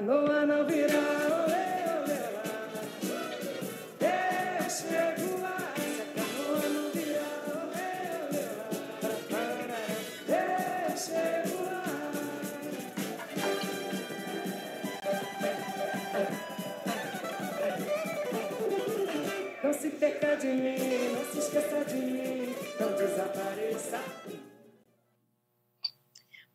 Canoa não virar, olê, olê lá. Eu chego lá. Se a não virar, olê, olê lá. Eu chego lá. Não se perca de mim, não se esqueça de mim, não desapareça.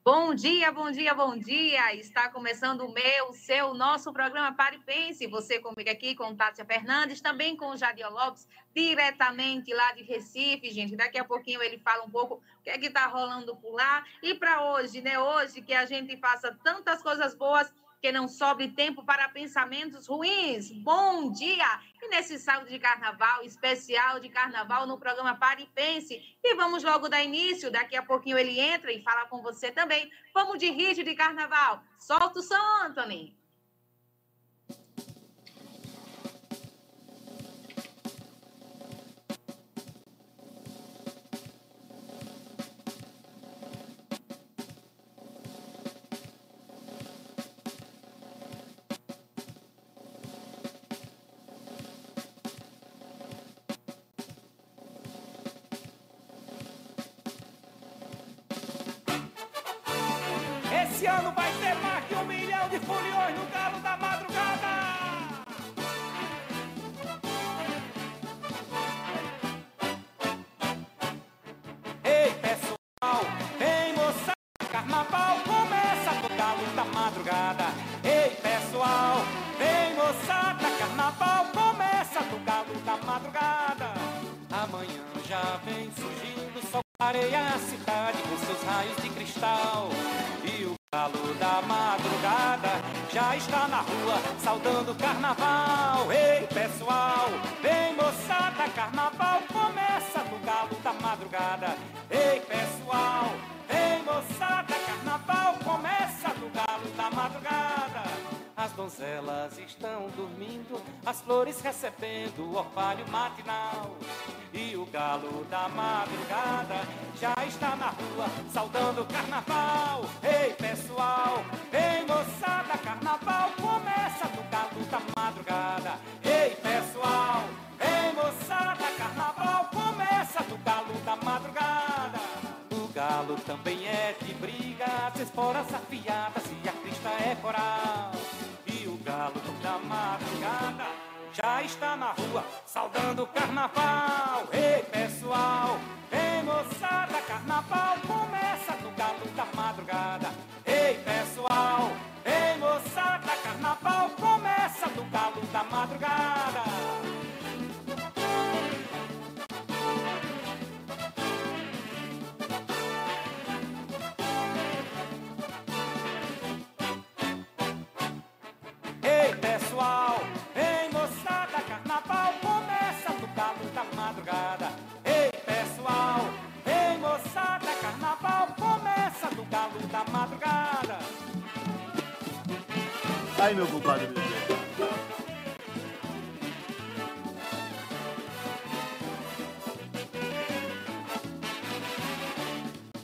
Bom dia, bom dia, bom dia! Está começando o meu, seu, nosso programa Pare Pense. Você comigo aqui com Tátia Fernandes, também com o Jadiel Lopes, diretamente lá de Recife, gente. Daqui a pouquinho ele fala um pouco o que é que está rolando por lá. E para hoje, né? Hoje que a gente faça tantas coisas boas que não sobre tempo para pensamentos ruins. Bom dia! E nesse sábado de carnaval, especial de carnaval, no programa Pare e Pense. E vamos logo dar início, daqui a pouquinho ele entra e fala com você também. Vamos de ritmo de carnaval. Solta o som, Anthony! Aí, meu compadre.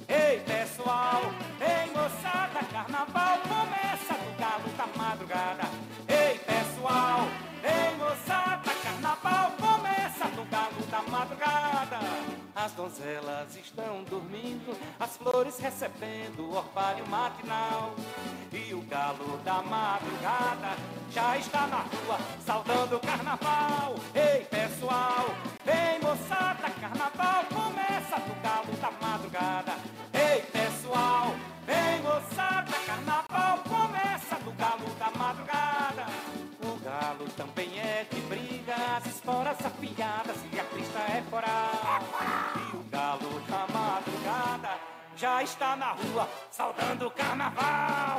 Ei, pessoal, vem moçada, carnaval começa no galo da madrugada. Ei, pessoal, vem moçada, carnaval começa no galo da madrugada. As donzelas estão dormindo, as flores recebendo o orvalho matinal. E o galo já está na rua saudando o carnaval. Ei, pessoal, vem moçada, carnaval começa no galo da madrugada. Ei, pessoal, vem moçada, carnaval começa no galo da madrugada. O galo também é de briga, as esporas afiadas e a crista é coral. E o galo da madrugada já está na rua saudando o carnaval.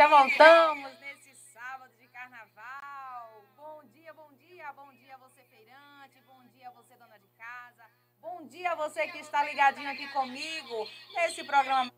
Já voltamos nesse sábado de carnaval. Bom dia, bom dia, bom dia você feirante, bom dia você dona de casa, bom dia você que está ligadinho aqui comigo nesse programa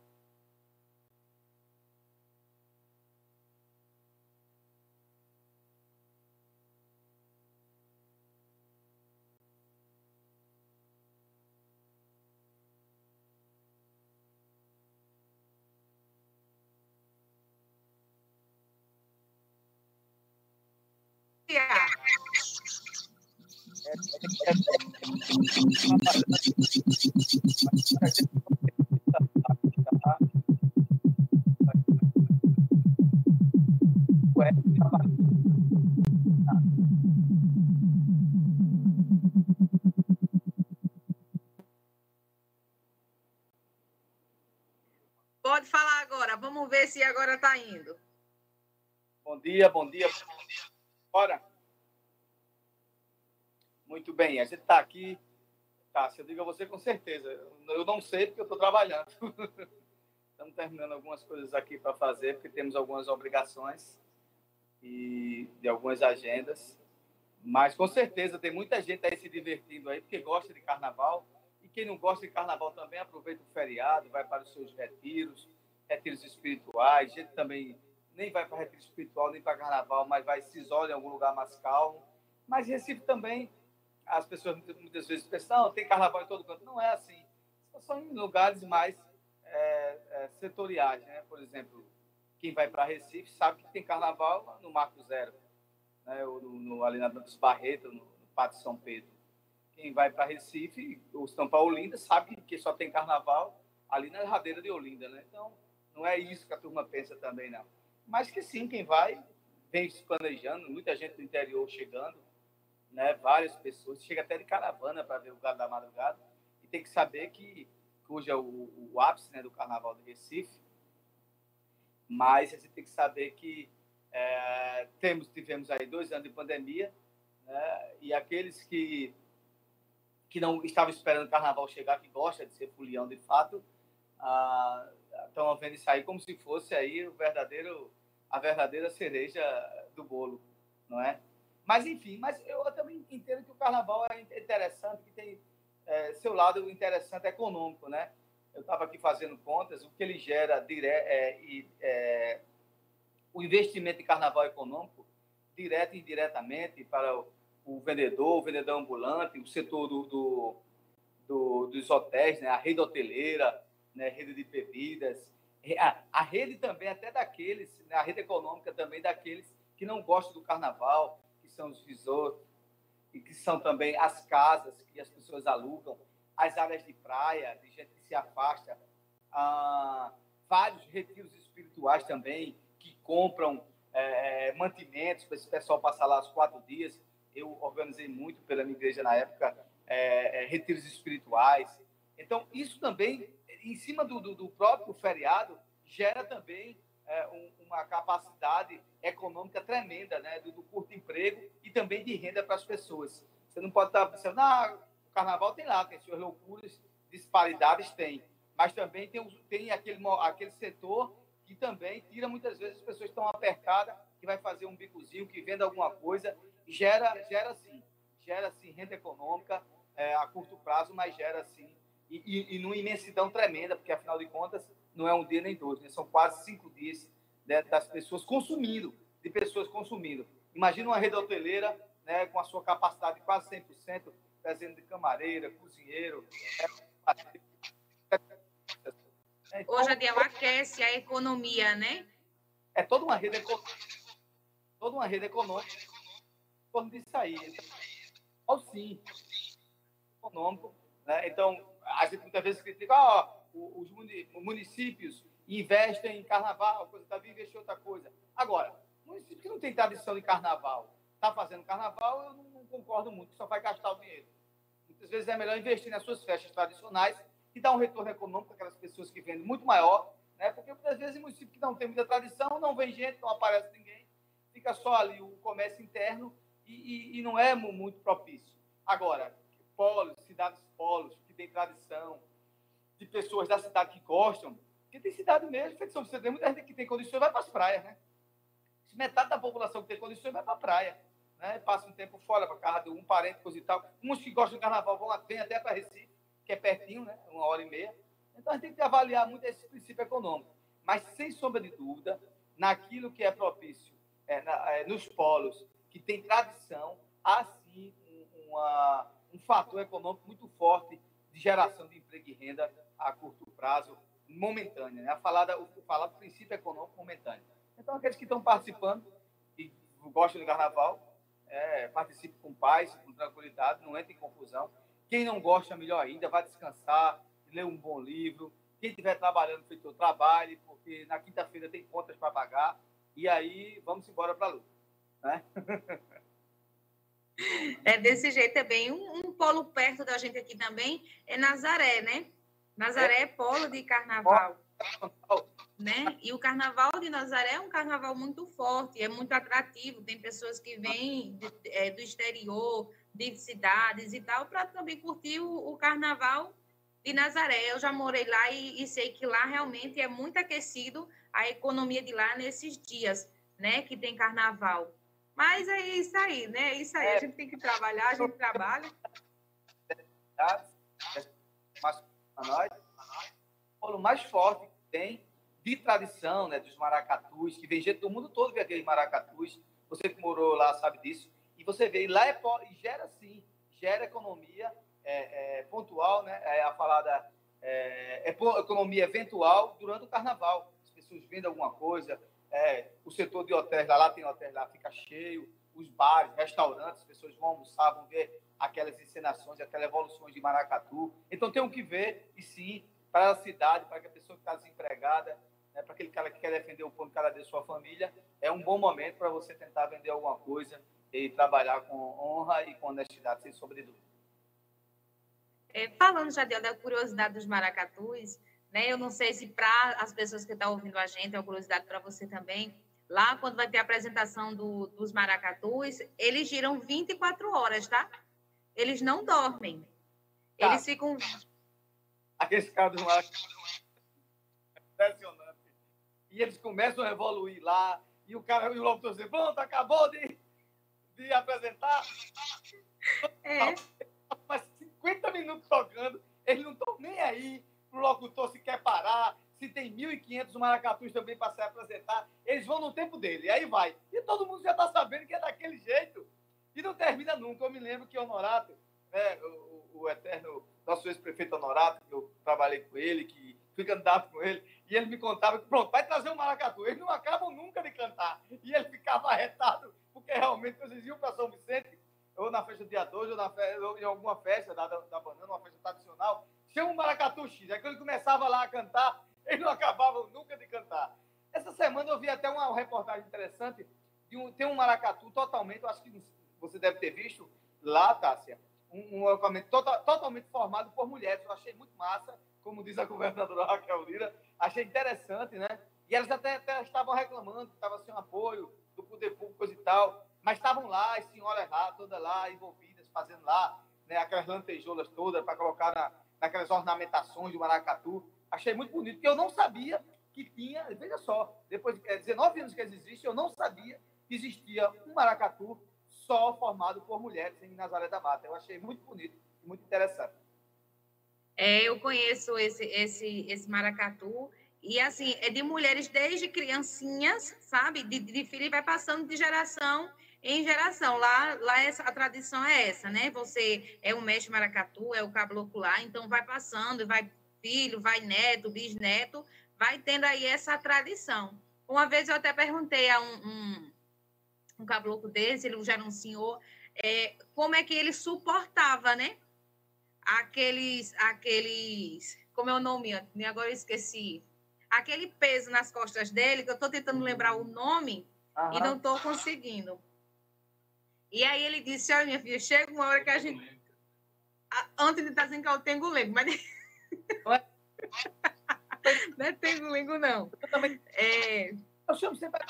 Pode falar agora, vamos ver se agora está indo. Bom dia, bom dia. Bora. Muito bem, a gente está aqui. Se eu digo a você com certeza. Eu não sei porque eu estou trabalhando. Estamos terminando algumas coisas aqui para fazer, porque temos algumas obrigações e de algumas agendas. Mas com certeza tem muita gente aí se divertindo aí, porque gosta de carnaval. E quem não gosta de carnaval também aproveita o feriado, vai para os seus retiros, retiros espirituais. Gente também nem vai para retiro espiritual, nem para carnaval, mas vai se isola em algum lugar mais calmo. Mas Recife também, as pessoas muitas vezes pensam, não, tem carnaval em todo canto. Não é assim. São em lugares mais é, é, setoriais, né? Por exemplo, quem vai para Recife sabe que tem carnaval no Marco Zero, né? Ou no, no, ali na dos Barreto, no, no Pátio São Pedro. Quem vai para Recife, o São Paulo sabe que só tem carnaval ali na Radeira de Olinda, né? Então, não é isso que a turma pensa também, não. Mas que sim, quem vai vem se planejando, muita gente do interior chegando, né? Várias pessoas, chega até de caravana para ver o gado da madrugada e tem que saber que hoje é o, o ápice né, do Carnaval do Recife, mas você tem que saber que é, temos tivemos aí dois anos de pandemia, né? E aqueles que que não estavam esperando o Carnaval chegar, que gosta de ser fulião de fato, ah, estão vendo isso aí como se fosse aí o verdadeiro, a verdadeira cereja do bolo, não é? Mas, enfim, mas eu também entendo que o carnaval é interessante, que tem é, seu lado interessante econômico, né? Eu estava aqui fazendo contas, o que ele gera dire, é, é, o investimento em carnaval econômico, direto e indiretamente, para o, o vendedor, o vendedor ambulante, o setor do, do, do, dos hotéis, né? a rede hoteleira, né, rede de bebidas, a, a, rede também até daqueles, né, a rede econômica também daqueles que não gostam do carnaval, são os resorts, e que são também as casas que as pessoas alugam, as áreas de praia, de gente que se afasta, ah, vários retiros espirituais também, que compram é, mantimentos para esse pessoal passar lá os quatro dias. Eu organizei muito pela minha igreja na época, é, é, retiros espirituais. Então, isso também em cima do, do, do próprio feriado, gera também é, um, uma capacidade econômica tremenda, né? Do, do, curto emprego e também de renda para as pessoas. Você não pode estar pensando, ah, o carnaval tem lá, tem suas loucuras, disparidades tem. Mas também tem, tem aquele, aquele setor que também tira muitas vezes as pessoas estão apertadas, que vai fazer um bicozinho, que vende alguma coisa, gera, gera sim, gera sim renda econômica é, a curto prazo, mas gera sim e, e, e numa imensidão tremenda, porque afinal de contas não é um dia nem dois, né? são quase cinco dias né, das pessoas consumindo, de pessoas consumindo. Imagina uma rede hoteleira né, com a sua capacidade de quase 100%, trazendo de camareira, cozinheiro. Então, Hoje a dia aquece a economia, né? É toda uma rede econômica. Toda uma rede econômica em torno disso aí. Então, sim, econômico. Né? Então, a gente muitas vezes critica, oh, os municípios investem em carnaval, coisa da vida, investir em outra coisa. Agora, município que não tem tradição de carnaval, está fazendo carnaval, eu não, concordo muito, só vai gastar o dinheiro. Muitas vezes é melhor investir nas suas festas tradicionais e dar um retorno econômico para aquelas pessoas que vendem muito maior, né? porque muitas vezes em município que não tem muita tradição, não vem gente, não aparece ninguém, fica só ali o comércio interno e, e, e não é muito propício. Agora, polos, cidades polos, que tem tradição, de pessoas da cidade que gostam. Porque tem cidade mesmo, feito São Vicente, muita gente que tem condições vai para as praias, né? Metade da população que tem condições vai para a praia, né? Passa um tempo fora para casa de um parente, coisa e tal. Uns que gostam do carnaval vão vêm até para Recife, que é pertinho, né? Uma hora e meia. Então a gente tem que avaliar muito esse princípio econômico. Mas, sem sombra de dúvida, naquilo que é propício, é, na, é, nos polos que tem tradição, há sim um, uma, um fator econômico muito forte geração de emprego e renda a curto prazo, momentânea. Né? A falada, o falar do princípio econômico momentâneo. Então, aqueles que estão participando e gostam do carnaval, é, participe com paz, com tranquilidade, não entre em confusão. Quem não gosta, melhor ainda, vá descansar, ler um bom livro. Quem estiver trabalhando, feito o trabalho, porque na quinta-feira tem contas para pagar. E aí, vamos embora para a luta. Né? É desse jeito também. É um, um, polo perto da gente aqui também é Nazaré, né? Nazaré é polo de carnaval. Né? E o carnaval de Nazaré é um carnaval muito forte, é muito atrativo. Tem pessoas que vêm de, é, do exterior, de cidades e tal, para também curtir o, o, carnaval de Nazaré. Eu já morei lá e, e, sei que lá realmente é muito aquecido a economia de lá nesses dias, né? Que tem carnaval. Mas é isso aí, né? É isso aí. É. A gente tem que trabalhar, a gente trabalha. Mas para nós, o polo mais forte que tem de tradição, né, dos maracatus, que vem gente do mundo todo ver aqueles maracatus. Você que morou lá sabe disso. E você vê, e lá é e gera sim, gera economia é, é, pontual, né? É a falada é, é economia eventual durante o carnaval. As pessoas vendem alguma coisa, é, o setor de hotéis, lá, lá tem hotéis lá, fica cheio, os bares, restaurantes, as pessoas vão almoçar, vão ver aquelas encenações, aquelas evoluções de Maracatu. Então tem que ver, e sim, para a cidade, para a pessoa que está desempregada, né, para aquele cara que quer defender o pão de cada dia sua família, é um bom momento para você tentar vender alguma coisa e trabalhar com honra e com honestidade, sem sobredúvida. É, falando já da curiosidade dos maracatus, né? Eu não sei se para as pessoas que estão ouvindo a gente, é uma curiosidade para você também. Lá, quando vai ter a apresentação do, dos maracatus, eles giram 24 horas, tá? Eles não dormem. Tá. Eles ficam. Aqueles caras do maracatus. Impressionante. E eles começam a evoluir lá. E o cara, e o locutor diz: Pronto, acabou de, de apresentar. É. Mas 50 minutos tocando, eles não estão nem aí para o locutor se quer parar, se tem 1.500 maracatus também para se apresentar, eles vão no tempo dele, e aí vai. E todo mundo já está sabendo que é daquele jeito. E não termina nunca. Eu me lembro que o Honorato, né, o, o eterno, nosso ex-prefeito Honorato, que eu trabalhei com ele, que fui candidato com ele, e ele me contava que, pronto, vai trazer um maracatu. Eles não acabam nunca de cantar. E ele ficava arretado, porque realmente, quando eles iam para São Vicente, ou na festa do dia 2, ou, na festa, ou em alguma festa da, da, da banana, uma festa tradicional, tinha um maracatu X. Aí quando ele começava lá a cantar, eles não acabavam nunca de cantar. Essa semana eu vi até uma reportagem interessante de um, tem um maracatu totalmente, eu acho que você deve ter visto lá, Tássia, um, um equipamento tota, totalmente formado por mulheres. Eu achei muito massa, como diz a governadora Raquel Lira, achei interessante, né? E elas até, até estavam reclamando que estava sem apoio do poder público coisa e tal, mas estavam lá, as senhoras lá, todas lá, envolvidas, fazendo lá, né, aquelas lantejoulas todas para colocar na, naquelas ornamentações do maracatu. Achei muito bonito, porque eu não sabia que tinha, veja só, depois de 19 anos que existe, eu não sabia que existia um maracatu só formado por mulheres em Nazaré da Mata. Eu achei muito bonito e muito interessante. É, eu conheço esse, esse, esse maracatu e assim é de mulheres desde criancinhas, sabe, de, de filho e vai passando de geração em geração. Lá, lá essa, a tradição é essa, né? Você é o mestre maracatu, é o caboclo lá, então vai passando, vai filho, vai neto, bisneto, vai tendo aí essa tradição. Uma vez eu até perguntei a um, um, um caboclo desse, ele já era um senhor, é, como é que ele suportava, né? Aqueles, aqueles, como é o nome? Agora eu esqueci. Aquele peso nas costas dele, que eu estou tentando lembrar o nome Aham. e não estou conseguindo. E aí ele disse, olha, minha filha, chega uma hora que a gente... Antes de estar dizendo que é o tengulengo, mas... não é tengulengo, não. Eu também... É... Eu chamo sempre...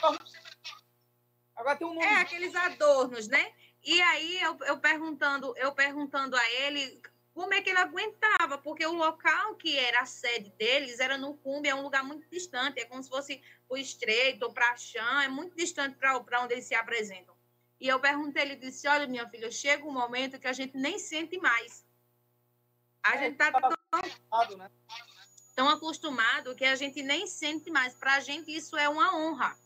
Agora tem um nome. É, aqueles adornos, né? E aí, eu, eu, perguntando, eu perguntando a ele como é que ele aguentava, porque o local que era a sede deles era no Cumbi, é um lugar muito distante, é como se fosse o Estreito ou para Chã, é muito distante para onde eles se apresentam. E eu perguntei, ele disse, olha, minha filha, chega um momento que a gente nem sente mais. A É, gente está tá- tão, né? tão acostumado que a gente nem sente mais. Para a gente isso é uma honra.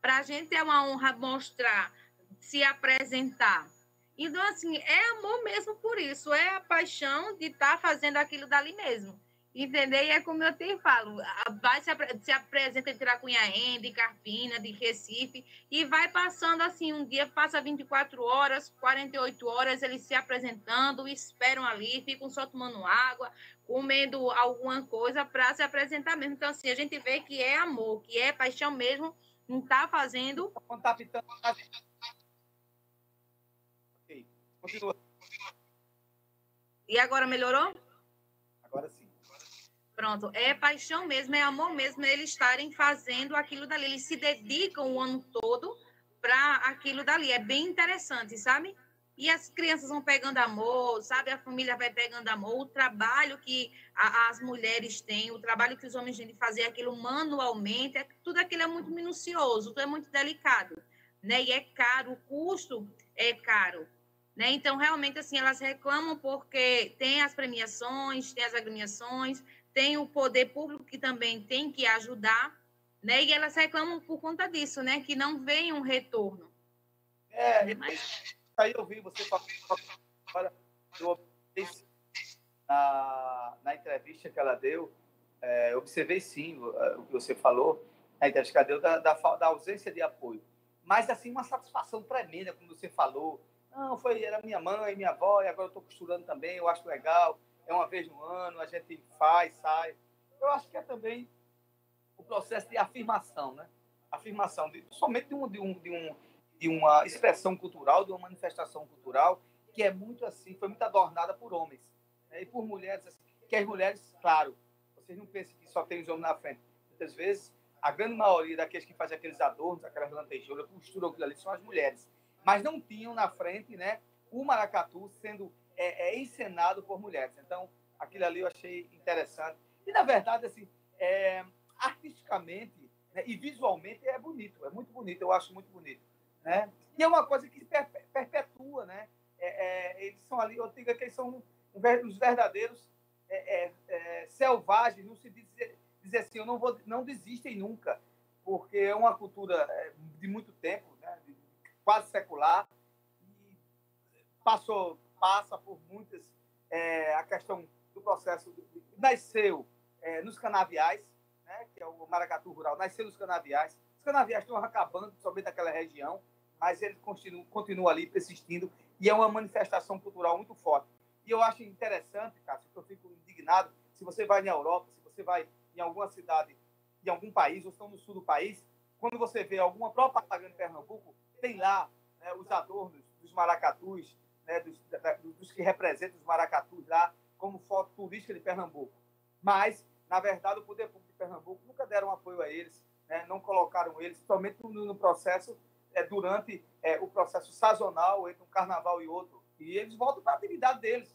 Para a gente é uma honra mostrar, se apresentar. Então, assim, é amor mesmo por isso, é a paixão de estar fazendo aquilo dali mesmo. Entendeu? E é como eu te falo, vai se, apre- se apresenta de Tracunhaém, de Carpina, de Recife, e vai passando assim, um dia passa 24 horas, 48 horas, eles se apresentando, esperam ali, ficam só tomando água, comendo alguma coisa para se apresentar mesmo. Então, assim, a gente vê que é amor, que é paixão mesmo, não está fazendo tá. Ok, continua. E agora melhorou? Agora sim. Pronto, é paixão mesmo, é amor mesmo eles estarem fazendo aquilo dali. Eles se dedicam o ano todo para aquilo dali. É bem interessante, sabe? E as crianças vão pegando amor, sabe? A família vai pegando amor. O trabalho que a- as mulheres têm, o trabalho que os homens têm de fazer aquilo manualmente, é, tudo aquilo é muito minucioso, tudo é muito delicado, né? E é caro, o custo é caro. Né? Então, realmente, assim, elas reclamam porque tem as premiações, tem as agremiações, tem o poder público que também tem que ajudar, né? E elas reclamam por conta disso, né? Que não vem um retorno. É, Mas, aí eu vi você observei na, na entrevista que ela deu, é, observei sim o, o que você falou na entrevista que ela deu da, da, da ausência de apoio. Mas, assim, uma satisfação tremenda, como você falou. Não, foi, era minha mãe, minha avó, e agora eu estou costurando também, eu acho legal. É uma vez no ano, a gente faz, sai. Eu acho que é também o processo de afirmação, né? Afirmação de, somente de, um, de, um, de, um, de uma expressão cultural, de uma manifestação cultural, que é muito assim, foi muito adornada por homens né? e por mulheres. Assim, que as mulheres, claro, vocês não pensem que só tem os homens na frente. Muitas vezes, a grande maioria daqueles que fazem aqueles adornos, aquelas lantejouras, costuram aquilo ali, são as mulheres. Mas não tinham na frente né, o maracatu sendo é, é, encenado por mulheres. Então, aquilo ali eu achei interessante. E, na verdade, assim, é, artisticamente né, e visualmente é bonito, é muito bonito, eu acho muito bonito. Né? E é uma coisa que perpe- perpetua, né? É, é, eles são ali, eu digo que eles são os verdadeiros é, é, é, selvagens, não se dizer, assim, eu não, vou, não desistem nunca, porque é uma cultura de muito tempo, né? quase secular, e passou, passa por muitas, é, a questão do processo, nasceu é, nos canaviais, né? que é o maracatu rural, nasceu nos canaviais, os canaviais estão acabando, somente naquela região, mas ele continua, continua ali persistindo e é uma manifestação cultural muito forte. E eu acho interessante, Cássio, eu fico indignado, se você vai na Europa, se você vai em alguma cidade, em algum país, ou estão no sul do país, quando você vê alguma propaganda em Pernambuco, tem lá né, os adornos dos maracatus, né, dos, da- dos que representam os maracatus lá, como foto turística de Pernambuco. Mas, na verdade, o poder público de Pernambuco nunca deram apoio a eles, né, não colocaram eles, somente no, no processo, é, durante é, o processo sazonal entre um carnaval e outro. E eles voltam para a atividade deles.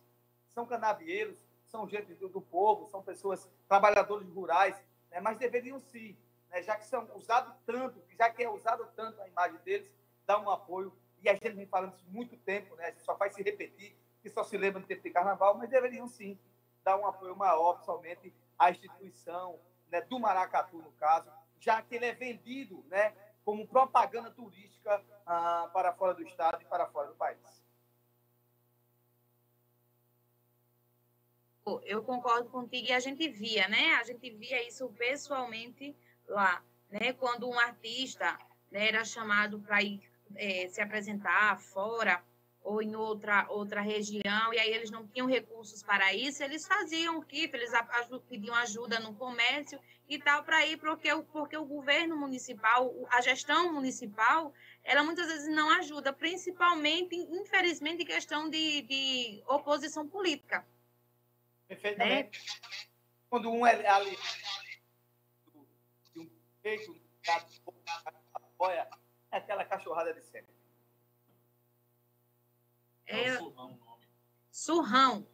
São canavieiros, são gente do, do povo, são pessoas, trabalhadores rurais, né, mas deveriam sim, né, já que são usados tanto, já que é usado tanto a imagem deles, dar um apoio. E a gente vem falando isso muito tempo, né, só faz se repetir, que só se lembra de tempo de carnaval, mas deveriam sim dar um apoio maior, principalmente à instituição né, do Maracatu, no caso, já que ele é vendido né, como propaganda turística ah, para fora do estado e para fora do país. eu concordo contigo e a gente via, né? A gente via isso pessoalmente lá, né? Quando um artista né, era chamado para ir eh, se apresentar fora ou em outra outra região e aí eles não tinham recursos para isso, eles faziam o que eles pediam ajuda no comércio e tal para ir porque o porque o governo municipal, a gestão municipal, ela muitas vezes não ajuda, principalmente, infelizmente, em questão de, de oposição política. Perfeitamente. Quando um é ali de um peito, um apoia, é aquela cachorrada de sempre. É, surrão o nome. surrão.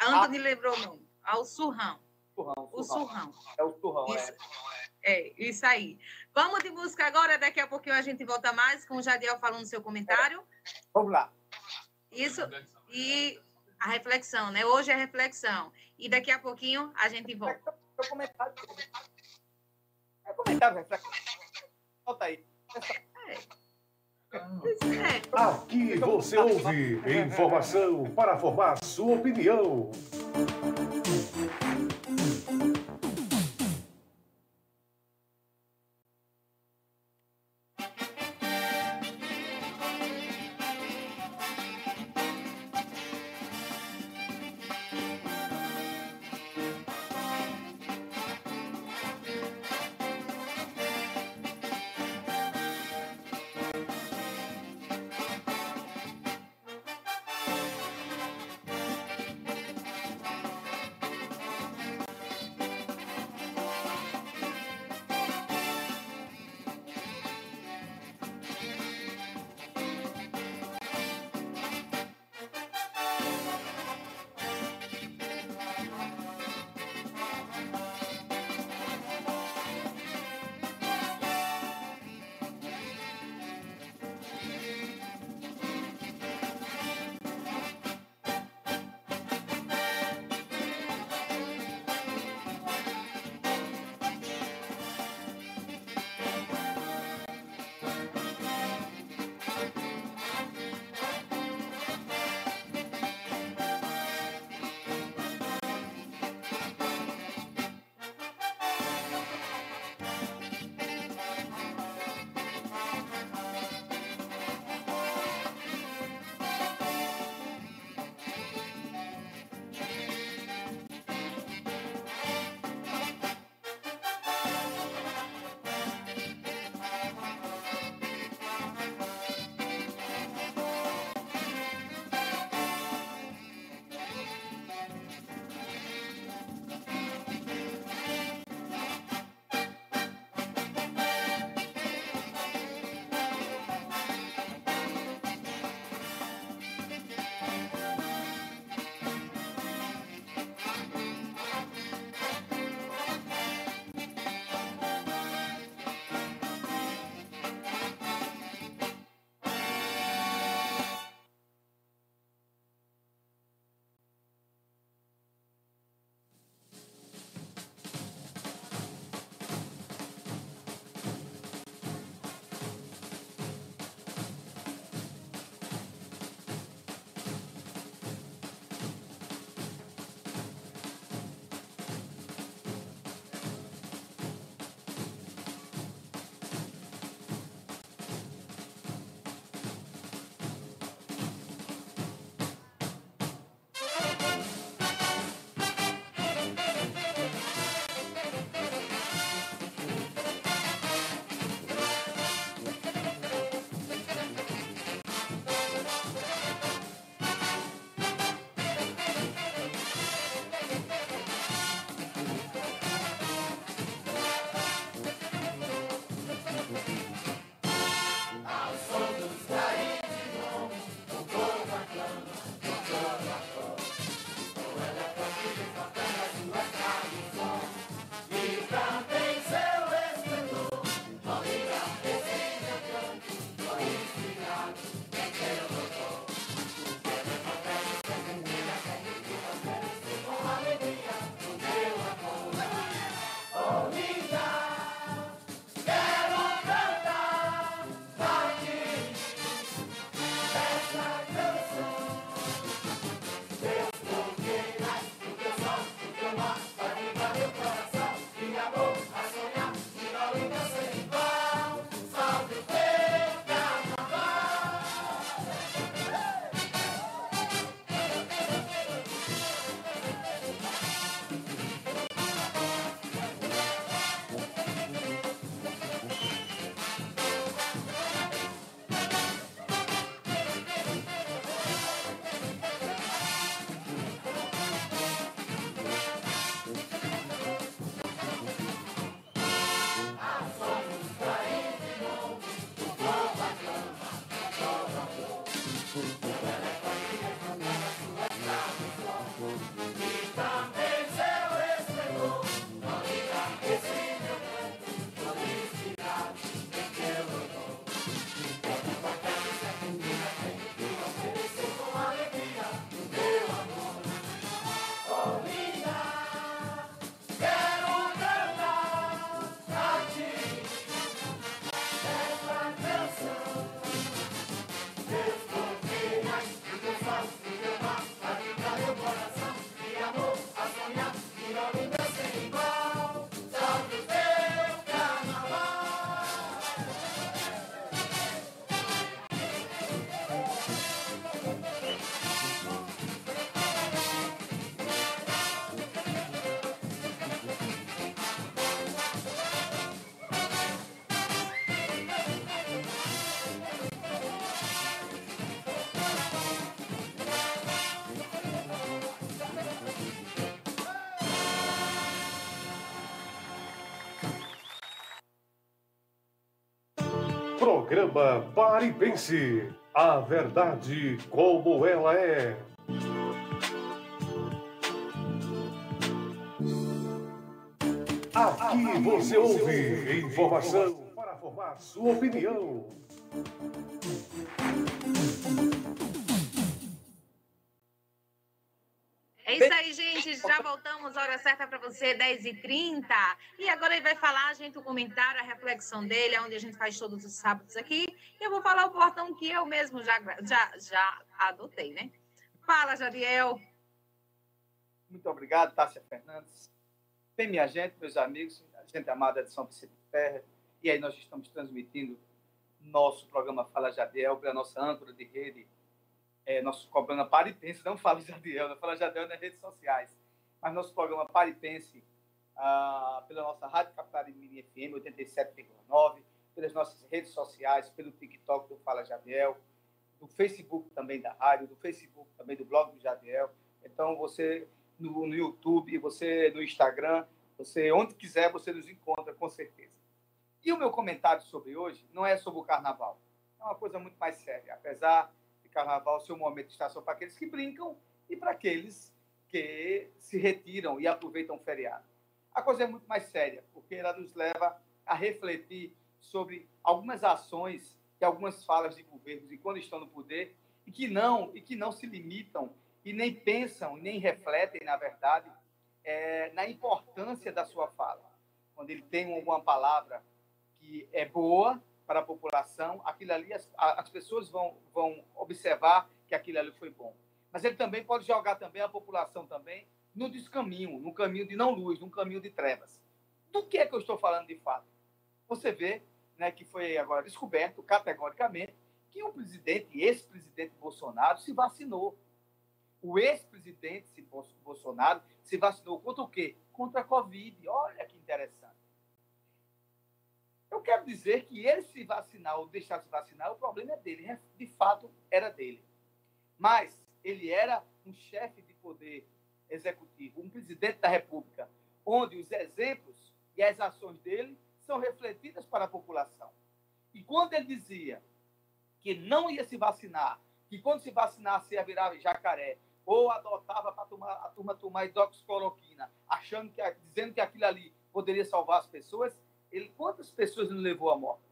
Anthony lembrou o nome. Ao surrão. Surrão, O surrão. surrão. É o surrão, Isso. é. É, isso aí. Vamos de música agora, daqui a pouquinho a gente volta mais com o Jadiel falando seu comentário. Vamos lá. Isso. E a reflexão, né? Hoje é reflexão. E daqui a pouquinho a gente volta. Seu comentário. É comentário, vai. Volta aí. É. Aqui você ouve informação para formar sua opinião. Programa Pare e Pense. A verdade como ela é. Aqui você ouve informação para formar sua opinião. Já voltamos, hora certa para você, 10h30. E agora ele vai falar, a gente, o comentário, a reflexão dele, é onde a gente faz todos os sábados aqui. E eu vou falar o portão que eu mesmo já, já, já adotei, né? Fala, Jadiel. Muito obrigado, Tássia Fernandes. Bem, minha gente, meus amigos, gente amada de São Vicente de Terra. E aí nós estamos transmitindo nosso programa Fala Jadiel para a nossa âncora de rede, é, nosso programa Paripense, não fala Jadiel, não fala Jadiel nas redes sociais, mas nosso programa Paripense ah, pela nossa Rádio Capital Mini FM 87,9, pelas nossas redes sociais, pelo TikTok do Fala Jadiel, do Facebook também da rádio, do Facebook também do blog do Jadiel. Então, você no, no YouTube, você no Instagram, você onde quiser, você nos encontra, com certeza. E o meu comentário sobre hoje não é sobre o carnaval. É uma coisa muito mais séria. Apesar de carnaval ser um momento de estação para aqueles que brincam e para aqueles que se retiram e aproveitam o feriado. A coisa é muito mais séria, porque ela nos leva a refletir sobre algumas ações e algumas falas de governos e quando estão no poder e que não e que não se limitam e nem pensam nem refletem na verdade é, na importância da sua fala quando ele tem alguma palavra que é boa para a população, aquilo ali as, as pessoas vão, vão observar que aquilo ali foi bom. Mas ele também pode jogar também a população também no descaminho, no caminho de não luz, no caminho de trevas. Do que é que eu estou falando de fato? Você vê né, que foi agora descoberto categoricamente que o presidente, ex-presidente Bolsonaro, se vacinou. O ex-presidente Bolsonaro se vacinou contra o quê? Contra a Covid. Olha que interessante. Eu quero dizer que ele se vacinar ou deixar se vacinar, o problema é dele. Né? De fato, era dele. Mas ele era um chefe de poder executivo, um presidente da República, onde os exemplos e as ações dele são refletidas para a população. E quando ele dizia que não ia se vacinar, que quando se vacinasse ia virar jacaré, ou adotava para a turma tomar hidroxicloroquina, achando que, dizendo que aquilo ali poderia salvar as pessoas, ele, quantas pessoas ele levou à morte?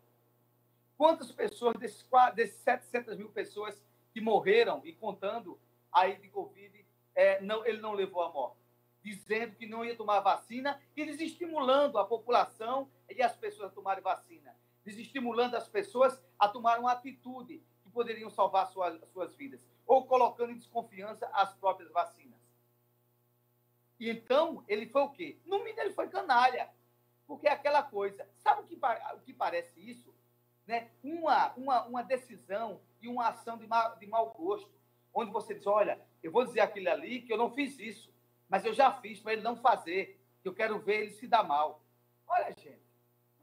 Quantas pessoas, desses, desses 700 mil pessoas que morreram e contando aí de Covid, é, não, ele não levou à morte? Dizendo que não ia tomar vacina e desestimulando a população e as pessoas a tomarem vacina. Desestimulando as pessoas a tomar uma atitude que poderiam salvar suas, suas vidas. Ou colocando em desconfiança as próprias vacinas. E então, ele foi o quê? No mínimo, ele foi canalha. Porque é aquela coisa, sabe o que, o que parece isso? Né? Uma, uma, uma decisão e uma ação de, ma, de mau gosto, onde você diz, olha, eu vou dizer aquilo ali que eu não fiz isso, mas eu já fiz para ele não fazer, que eu quero ver ele se dar mal. Olha, gente,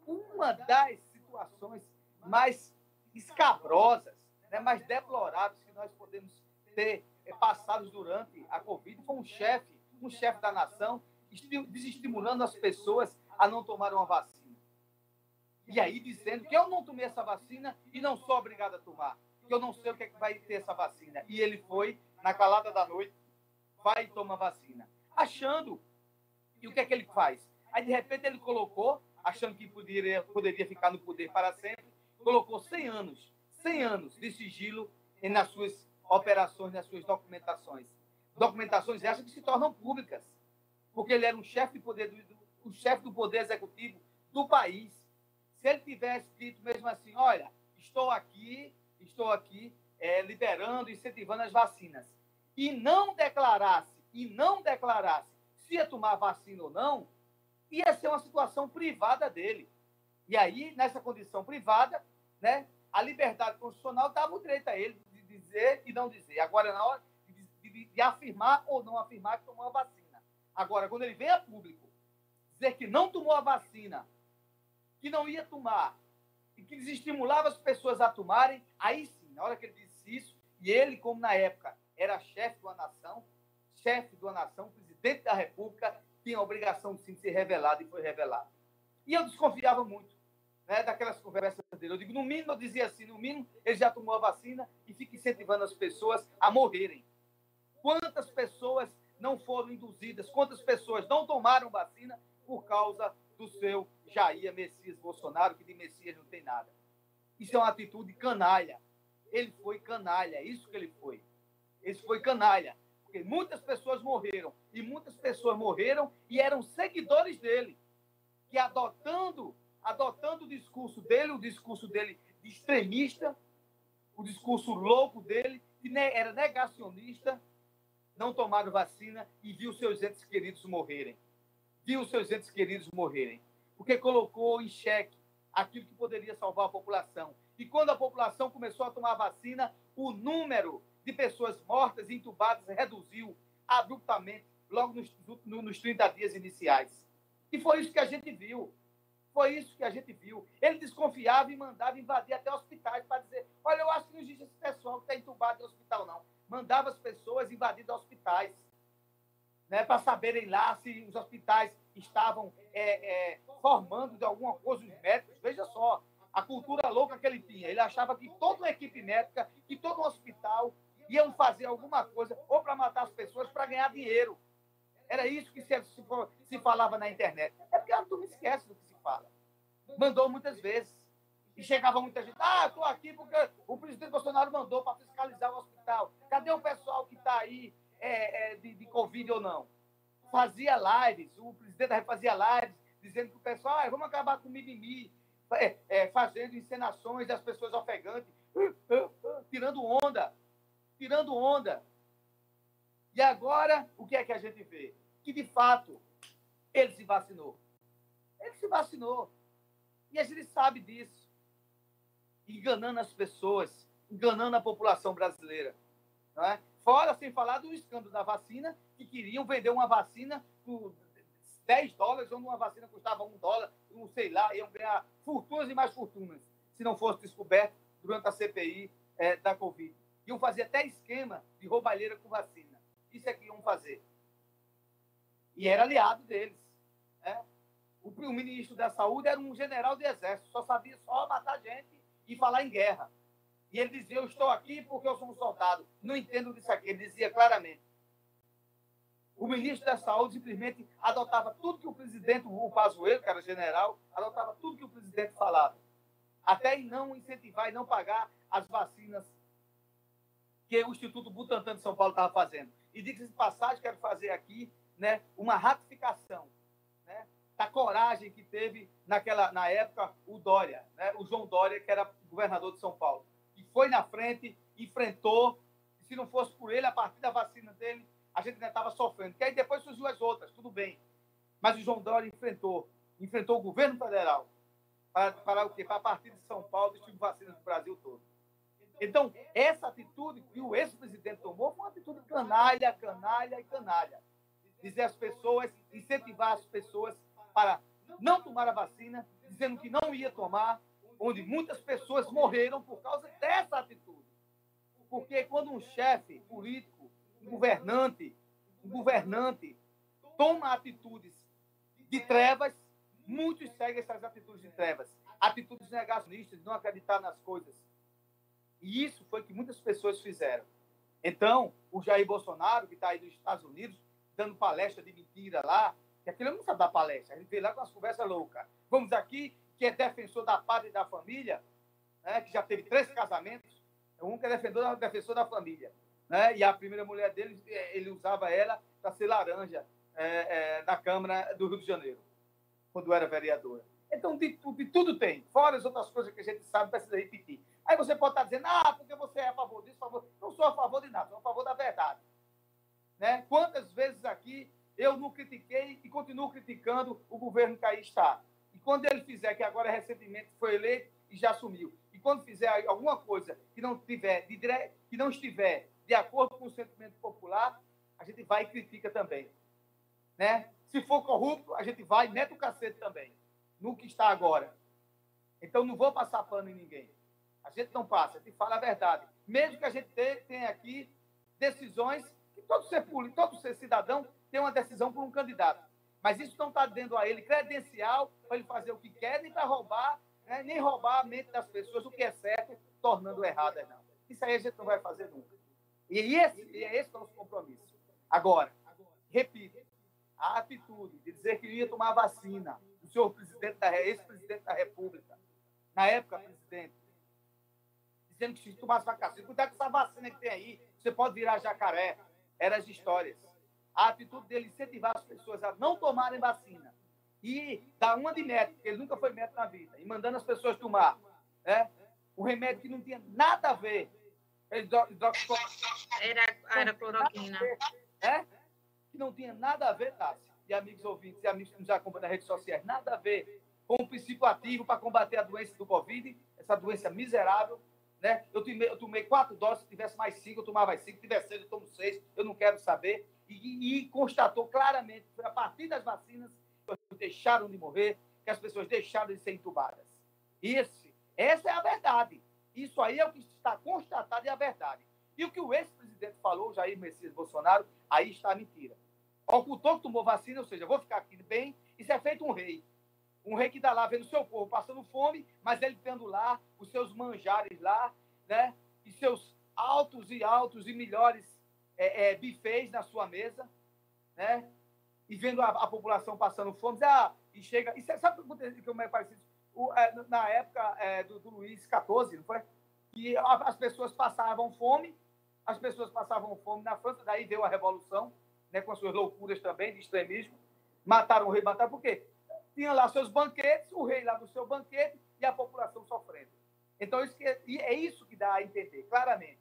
uma das situações mais escabrosas, né, mais deploráveis que nós podemos ter é, passados durante a Covid foi um chefe, um chefe da nação, desestimulando as pessoas a não tomar uma vacina. E aí dizendo que eu não tomei essa vacina e não sou obrigado a tomar, que eu não sei o que, é que vai ter essa vacina. E ele foi, na calada da noite, vai e toma vacina. Achando. E o que é que ele faz? Aí, de repente, ele colocou, achando que poderia, poderia ficar no poder para sempre, colocou 100 anos, 100 anos de sigilo nas suas operações, nas suas documentações. Documentações essas que se tornam públicas, porque ele era um chefe de poder do, o chefe do Poder Executivo do país. Se ele tivesse dito mesmo assim, olha, estou aqui, estou aqui é, liberando, incentivando as vacinas, e não declarasse, e não declarasse se ia tomar vacina ou não, ia ser uma situação privada dele. E aí, nessa condição privada, né, a liberdade constitucional dava o direito a ele de dizer e não dizer. Agora, na hora de, de, de afirmar ou não afirmar que tomou a vacina. Agora, quando ele vem a público dizer que não tomou a vacina, que não ia tomar, e que desestimulava as pessoas a tomarem, aí sim, na hora que ele disse isso, e ele, como na época era chefe de uma nação, chefe de uma nação, presidente da República, tinha a obrigação sim de ser revelado e foi revelado. E eu desconfiava muito né, daquelas conversas dele. Eu digo, no mínimo, eu dizia assim, no mínimo, ele já tomou a vacina e fica incentivando as pessoas a morrerem. Quantas pessoas não foram induzidas, quantas pessoas não tomaram vacina por causa do seu Jair Messias Bolsonaro, que de Messias não tem nada. Isso é uma atitude canalha. Ele foi canalha, é isso que ele foi. Ele foi canalha. Porque muitas pessoas morreram. E muitas pessoas morreram e eram seguidores dele. Que adotando, adotando o discurso dele, o discurso dele de extremista, o discurso louco dele, que era negacionista, não tomaram vacina e viu seus entes queridos morrerem. Viu seus entes queridos morrerem. Porque colocou em xeque aquilo que poderia salvar a população. E quando a população começou a tomar vacina, o número de pessoas mortas e entubadas reduziu abruptamente logo nos, nos 30 dias iniciais. E foi isso que a gente viu. Foi isso que a gente viu. Ele desconfiava e mandava invadir até hospitais para dizer: olha, eu acho que não existe esse pessoal que está entubado no hospital, não. Mandava as pessoas invadir hospitais, né, para saberem lá se os hospitais estavam é, é, formando de alguma coisa os médicos. Veja só, a cultura louca que ele tinha. Ele achava que toda uma equipe médica, que todo um hospital iam fazer alguma coisa ou para matar as pessoas para ganhar dinheiro. Era isso que se, se, se, falava na internet. É porque a turma esquece do que se fala. Mandou muitas vezes. E chegava muita gente. Ah, estou aqui porque o presidente Bolsonaro mandou para fiscalizar o hospital. Cadê o pessoal que está aí é, é, de, de Covid ou não? Fazia lives, o presidente fazia lives dizendo que o pessoal, ah, vamos acabar com o mimimi, é, é, fazendo encenações das pessoas ofegantes, tirando onda, tirando onda. E agora, o que é que a gente vê? Que, de fato, ele se vacinou. Ele se vacinou. E a gente sabe disso. Enganando as pessoas, enganando a população brasileira. Não é? Fora, sem falar do escândalo da vacina, que queriam vender uma vacina por 10 dólares, onde uma vacina custava um dólar, não sei lá, iam ganhar fortunas e mais fortunas, se não fosse descoberto durante a CPI é, da Covid. Iam fazer até esquema de roubalheira com vacina. Isso é que iam fazer. E era aliado deles. Né? O, o ministro da Saúde era um general de exército, só sabia só matar gente e falar em guerra. E ele dizia: Eu estou aqui porque eu sou um soldado. Não entendo disso aqui. Ele dizia claramente. O ministro da Saúde simplesmente adotava tudo que o presidente, o Pazuello, que era general, adotava tudo que o presidente falava. Até em não incentivar e não pagar as vacinas que o Instituto Butantan de São Paulo estava fazendo. E diga-se de passagem, quero fazer aqui né, uma ratificação né, da coragem que teve naquela, na época o Dória, né, o João Dória, que era governador de São Paulo. Foi na frente, enfrentou, e se não fosse por ele, a partir da vacina dele, a gente ainda estava sofrendo. Que aí depois surgiu as outras, tudo bem. Mas o João Dória enfrentou, enfrentou o governo federal para, para o quê? Para a partir de São Paulo distribuir vacinas no Brasil todo. Então, essa atitude que o ex-presidente tomou foi uma atitude canalha, canalha e canalha. Dizer às pessoas, incentivar as pessoas para não tomar a vacina, dizendo que não ia tomar, onde muitas pessoas morreram por causa dessa atitude. Porque quando um chefe político um governante, um governante toma atitudes de trevas, muitos seguem essas atitudes de trevas, atitudes negacionistas, de não acreditar nas coisas. E isso foi o que muitas pessoas fizeram. Então, o Jair Bolsonaro, que está aí nos Estados Unidos, dando palestra de mentira lá, que aquilo não sabe dar palestra, gente vê lá com as conversas loucas. Vamos aqui, que é defensor da pátria e da família, né, que já teve três casamentos, um que é defensor, defensor da família né? E a primeira mulher dele, é, ele usava ela para ser laranja é, é, na Câmara do Rio de Janeiro, quando era vereadora. Então, de, de, tudo tem, fora as outras coisas que a gente sabe, precisa repetir. Aí você pode estar dizendo, ah, porque você é a favor disso, a favor. Não sou a favor de nada, sou a favor da verdade. Né? Quantas vezes aqui eu não critiquei e continuo criticando o governo que aí está. Quando ele fizer, que agora recentemente foi eleito e já assumiu, e quando fizer alguma coisa que não, tiver, que não estiver de acordo com o sentimento popular, a gente vai e critica também. Né? Se for corrupto, a gente vai e mete o cacete também, no que está agora. Então, não vou passar pano em ninguém. A gente não passa, a gente fala a verdade. Mesmo que a gente tenha aqui decisões que todo ser público, todo ser cidadão tem uma decisão por um candidato. Mas isso não está dando a ele credencial para ele fazer o que quer, nem para roubar né? nem roubar a mente das pessoas, o que é certo, tornando erradas, não. Isso aí a gente não vai fazer nunca. E esse, e é esse o nosso compromisso. Agora, repito, a atitude de dizer que ia tomar vacina, o senhor presidente da ex-presidente da República, na época, presidente, dizendo que se tomasse vacina, cuidado com essa vacina que tem aí, você pode virar jacaré. Eram as histórias. A atitude dele incentivar as pessoas a não tomarem vacina e dar uma de médico, porque ele nunca foi médico na vida, e mandando as pessoas tomar né, um remédio que não tinha nada a ver. Era, era cloroquina. Né? Que não tinha nada a ver, Tássia, e amigos ouvintes e amigos que nos acompanham nas redes sociais, nada a ver com o princípio ativo para combater a doença do Covid, essa doença miserável. Né? Eu, tomei, eu tomei quatro doses, se tivesse mais cinco, eu tomava cinco, se tivesse seis, eu tomo seis, eu não quero saber. E, e constatou claramente que foi a partir das vacinas que as pessoas deixaram de morrer, que as pessoas deixaram de ser entubadas. Esse, essa é a verdade. Isso aí é o que está constatado e é a verdade. E o que o ex-presidente falou, Jair Messias Bolsonaro, aí está a mentira. Ocultou que tomou vacina, ou seja, vou ficar aqui bem, isso é feito um rei. Um rei que está lá vendo seu povo passando fome, mas ele tendo lá os seus manjares lá, né? E seus altos e altos e melhores é, é, bufês na sua mesa, né? E vendo a, a população passando fome, ah, e chega. E sabe o que é parecido? O, é, na época é, do, do, Luiz XIV, não foi? Que as pessoas passavam fome, as pessoas passavam fome na França, daí veio a Revolução, né, com as suas loucuras também de extremismo. Mataram o rei, mataram por quê? tinha lá seus banquetes, o rei lá no seu banquete e a população sofrendo. Então, isso que, é isso que dá a entender, claramente.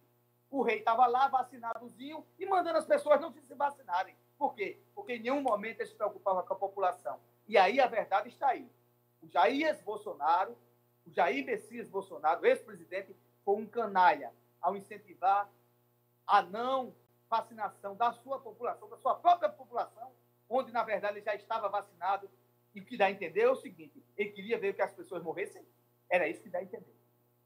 O rei estava lá, vacinadozinho, e mandando as pessoas não se vacinarem. Por quê? Porque em nenhum momento ele se preocupava com a população. E aí a verdade está aí. O Jair Bolsonaro, o Jair Messias Bolsonaro, ex-presidente, foi um canalha ao incentivar a não vacinação da sua população, da sua própria população, onde, na verdade, ele já estava vacinado e o que dá a entender é o seguinte: ele queria ver que as pessoas morressem. Era isso que dá a entender.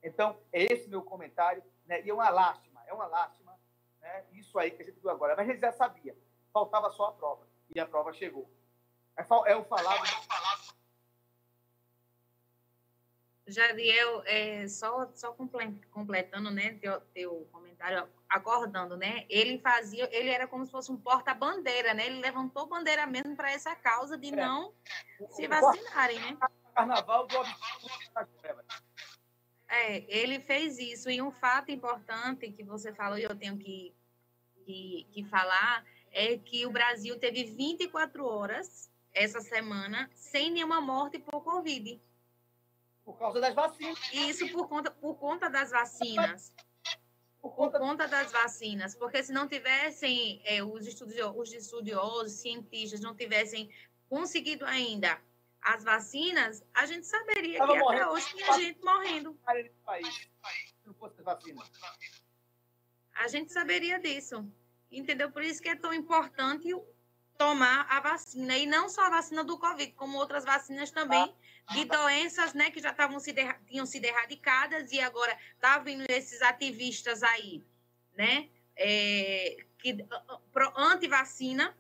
Então, é esse meu comentário. Né? E é uma lástima, é uma lástima né? isso aí que a gente viu agora. Mas ele já sabia. Faltava só a prova. E a prova chegou. É, é o falado. Jadiel, é, só, só completando né, teu, teu comentário, acordando, né? Ele fazia, ele era como se fosse um porta-bandeira, né? Ele levantou bandeira mesmo para essa causa de é. não se vacinarem, né? Carnaval do É, ele fez isso. E um fato importante que você falou e eu tenho que, que, que falar é que o Brasil teve 24 horas essa semana sem nenhuma morte por Covid. Por causa das vacinas. Isso por conta, por conta das vacinas. Por conta, por conta das vacinas. Porque se não tivessem é, os, estudiosos, os estudiosos, cientistas, não tivessem conseguido ainda as vacinas, a gente saberia Tava que morrendo. até hoje tinha gente morrendo. Se não fosse vacina. A gente saberia disso. Entendeu? Por isso que é tão importante tomar a vacina. E não só a vacina do Covid, como outras vacinas também de doenças né, que já estavam se tinham sido erradicadas e agora tá vindo esses ativistas aí, né? É, que anti-vacina,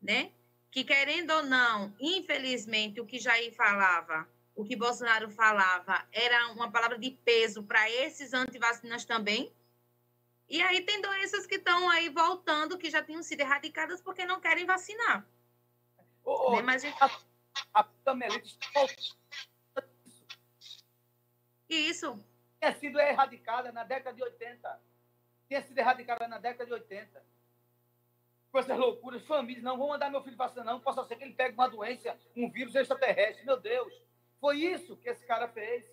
né? Que querendo ou não, infelizmente, o que Jair falava, o que Bolsonaro falava, era uma palavra de peso para esses anti-vacinas também, e aí tem doenças que estão aí voltando, que já tinham sido erradicadas porque não querem vacinar. Oh, né? Mas gente... a, a está Isso. Tinha sido erradicada na década de 80. Tinha sido erradicada na década de 80. Com essas loucuras, famílias, não vou mandar meu filho vacinar, não. Possa ser que ele pegue uma doença, um vírus extraterrestre. Meu Deus. Foi isso que esse cara fez.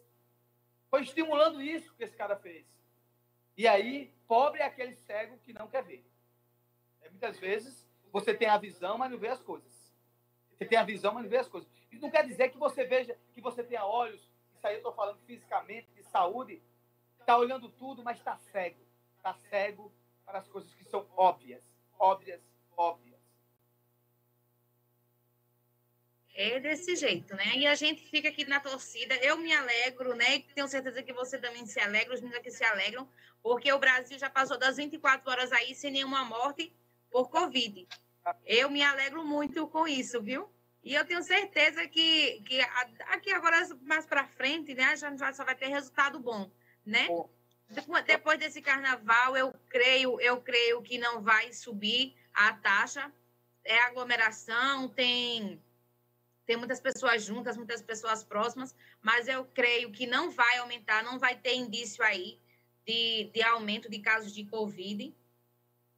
Foi estimulando isso que esse cara fez. E aí, pobre é aquele cego que não quer ver. É, muitas vezes, você tem a visão, mas não vê as coisas. Você tem a visão, mas não vê as coisas. Isso não quer dizer que você veja, que você tenha olhos, isso aí eu estou falando fisicamente, de saúde, está olhando tudo, mas está cego. Está cego para as coisas que são óbvias. Óbvias, óbvias. É desse jeito, né? E a gente fica aqui na torcida. Eu me alegro, né? Tenho certeza que você também se alegra, os meninos aqui se alegram, porque o Brasil já passou das 24 horas aí sem nenhuma morte por Covid. Eu me alegro muito com isso, viu? E eu tenho certeza que, que aqui agora, mais para frente, né, a gente só vai ter resultado bom, né? Depois desse carnaval, eu creio, eu creio que não vai subir a taxa. É aglomeração, tem tem muitas pessoas juntas, muitas pessoas próximas, mas eu creio que não vai aumentar, não vai ter indício aí de, de aumento de casos de Covid,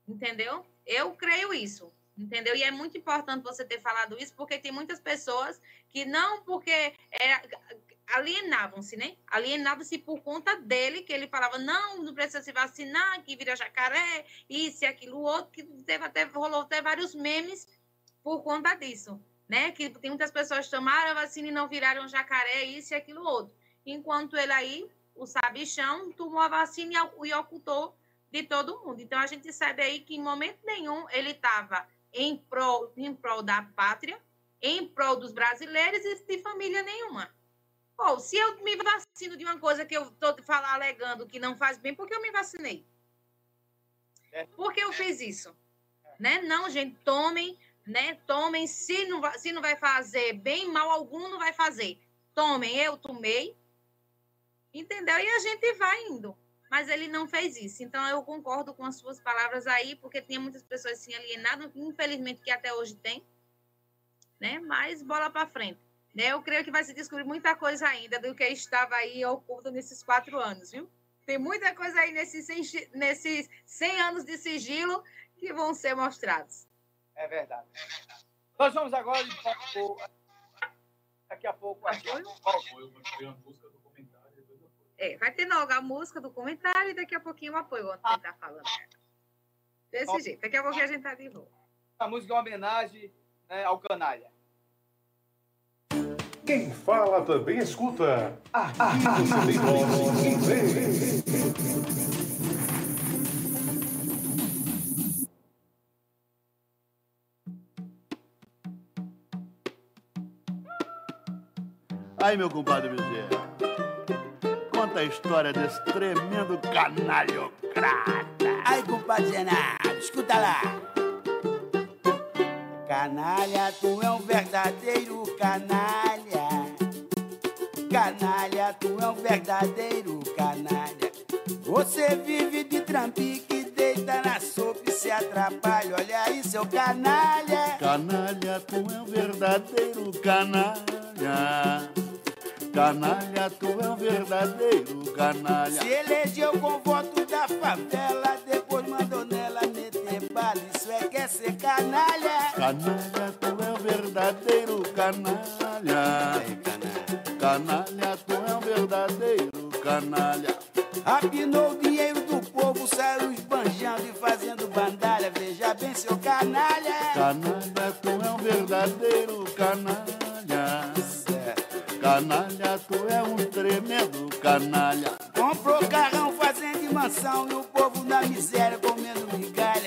entendeu? Eu creio isso entendeu? E é muito importante você ter falado isso, porque tem muitas pessoas que não porque é, alienavam-se, né? Alienavam-se por conta dele, que ele falava, não, não precisa se vacinar, que vira jacaré, isso e aquilo, outro, que teve até, rolou até vários memes por conta disso, né? Que tem muitas pessoas que tomaram a vacina e não viraram jacaré, isso e aquilo outro. Enquanto ele aí, o sabichão, tomou a vacina e ocultou de todo mundo. Então, a gente sabe aí que em momento nenhum ele estava em prol, em prol da pátria, em prol dos brasileiros e de família nenhuma. Pô, se eu me vacino de uma coisa que eu estou falando alegando que não faz bem, por que eu me vacinei? É. Por que eu fiz isso? Né? Não, gente, tomem, né? Tomem, se não, se não vai fazer bem, mal algum não vai fazer. Tomem, eu tomei, entendeu? E a gente vai indo mas ele não fez isso. Então, eu concordo com as suas palavras aí, porque tinha muitas pessoas assim alienadas, infelizmente que até hoje tem, né? Mas bola para frente. Né? Eu creio que vai se descobrir muita coisa ainda do que estava aí oculto nesses quatro anos, viu? Tem muita coisa aí nesses 100, nesses 100 anos de sigilo que vão ser mostrados. É verdade. Nós vamos agora, daqui a pouco, a Apoio? Apoio, foi uma música do comentário. É, vai ter logo a música do comentário e daqui a pouquinho o apoio, onde ele tá falando. Desse Ó. jeito. Daqui a pouquinho a gente tá de volta. A música é uma homenagem né, ao canalha. Quem fala também escuta. Aqui você tem voz vez. Aí, meu compadre Bezerra, conta a história desse tremendo canalhocrata. Aí, compadre Zenardo, escuta lá. Canalha, tu é um verdadeiro canalha. Canalha, tu é um verdadeiro canalha. Você vive de trampique, deita na sopa e se atrapalha. Olha aí, seu canalha. Canalha, tu é um verdadeiro canalha. Canalha, tu é um verdadeiro canalha. Se elegeu com voto da favela, depois mandou nela bala. Isso é que é ser canalha. Canalha, tu é um verdadeiro canalha. Aí, canalha. Canalha, tu é um verdadeiro canalha. Rapinou o dinheiro do povo, saiu esbanjando e fazendo bandalha. Veja bem, seu canalha. Canalha, tu é um verdadeiro canalha. Certo. Canalha, tu é um tremendo canalha. Comprou carrão, fazenda e mansão e o povo na miséria comendo migalha.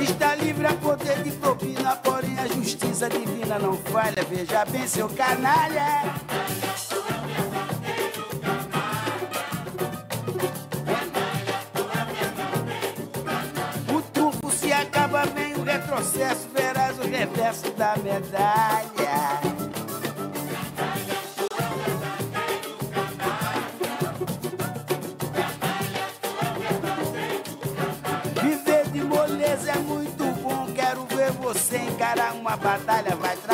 Está livre a poder de propina, porém a justiça divina não falha. Veja bem, seu canalha. O trunfo se acaba, vem o retrocesso, verás o reverso da medalha. Viver de moleza é muito você encarar uma batalha. Vai trabalhar,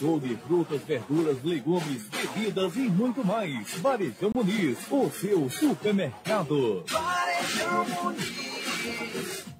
açougue, frutas, verduras, legumes, bebidas e muito mais. Varejão Muniz, o seu supermercado. Varejão Muniz.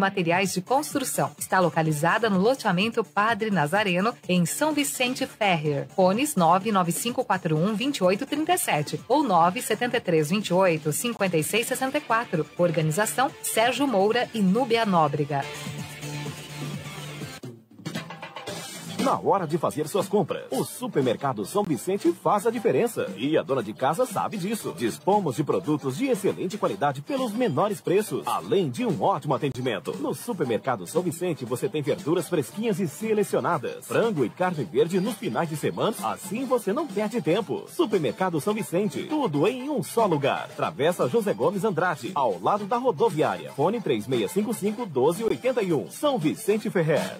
Materiais de Construção. Está localizada no loteamento Padre Nazareno, em São Vicente Ferrer. Fones 99541 2837 ou 97328 5664. Organização Sérgio Moura e Núbia Nóbrega. Na hora de fazer suas compras, o Supermercado São Vicente faz a diferença. E a dona de casa sabe disso. Dispomos de produtos de excelente qualidade pelos menores preços, além de um ótimo atendimento. No Supermercado São Vicente você tem verduras fresquinhas e selecionadas, frango e carne verde nos finais de semana, assim você não perde tempo. Supermercado São Vicente, tudo em um só lugar. Travessa José Gomes Andrade, ao lado da rodoviária. Fone 3655 1281. São Vicente Ferrer.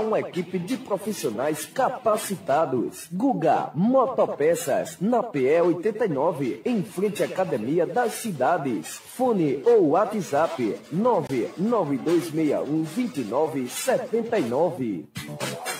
uma equipe de profissionais capacitados. Guga Motopeças, na PE 89, em frente à Academia das Cidades. Fone ou WhatsApp 99261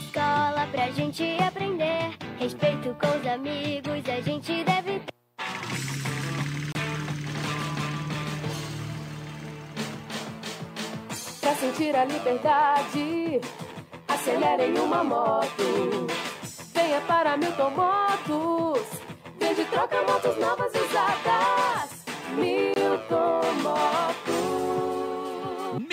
Escola pra gente aprender. Respeito com os amigos, a gente deve. Pra sentir a liberdade. Acelere em uma moto. Venha para Milton Motos. Vende troca motos novas usadas. Milton Motos.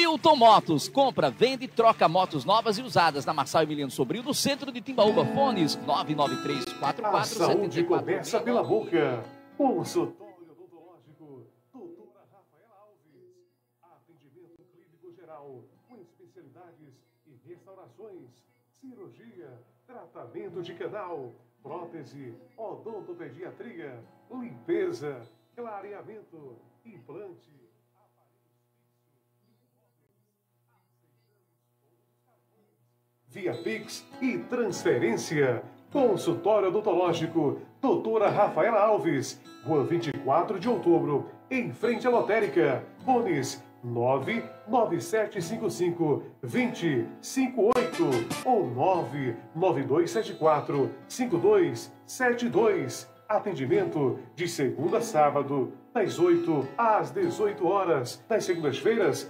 Milton Motos, compra, vende e troca motos novas e usadas na Marçal Emiliano Sobrinho, no centro de Timbaúba. Fones 993 A saúde começa pela boca. Consultório odontológico, doutora Rafaela Alves. Atendimento clínico geral, com especialidades em restaurações, cirurgia, tratamento de canal, prótese, odontopediatria, limpeza, clareamento, implante. Via Pix e transferência. Consultório odontológico, doutora Rafaela Alves, Rua 24 de outubro, em frente à lotérica. Fones 99755 2058 ou 99274 5272. Atendimento de segunda a sábado, das 8 às 18 horas. Nas segundas-feiras,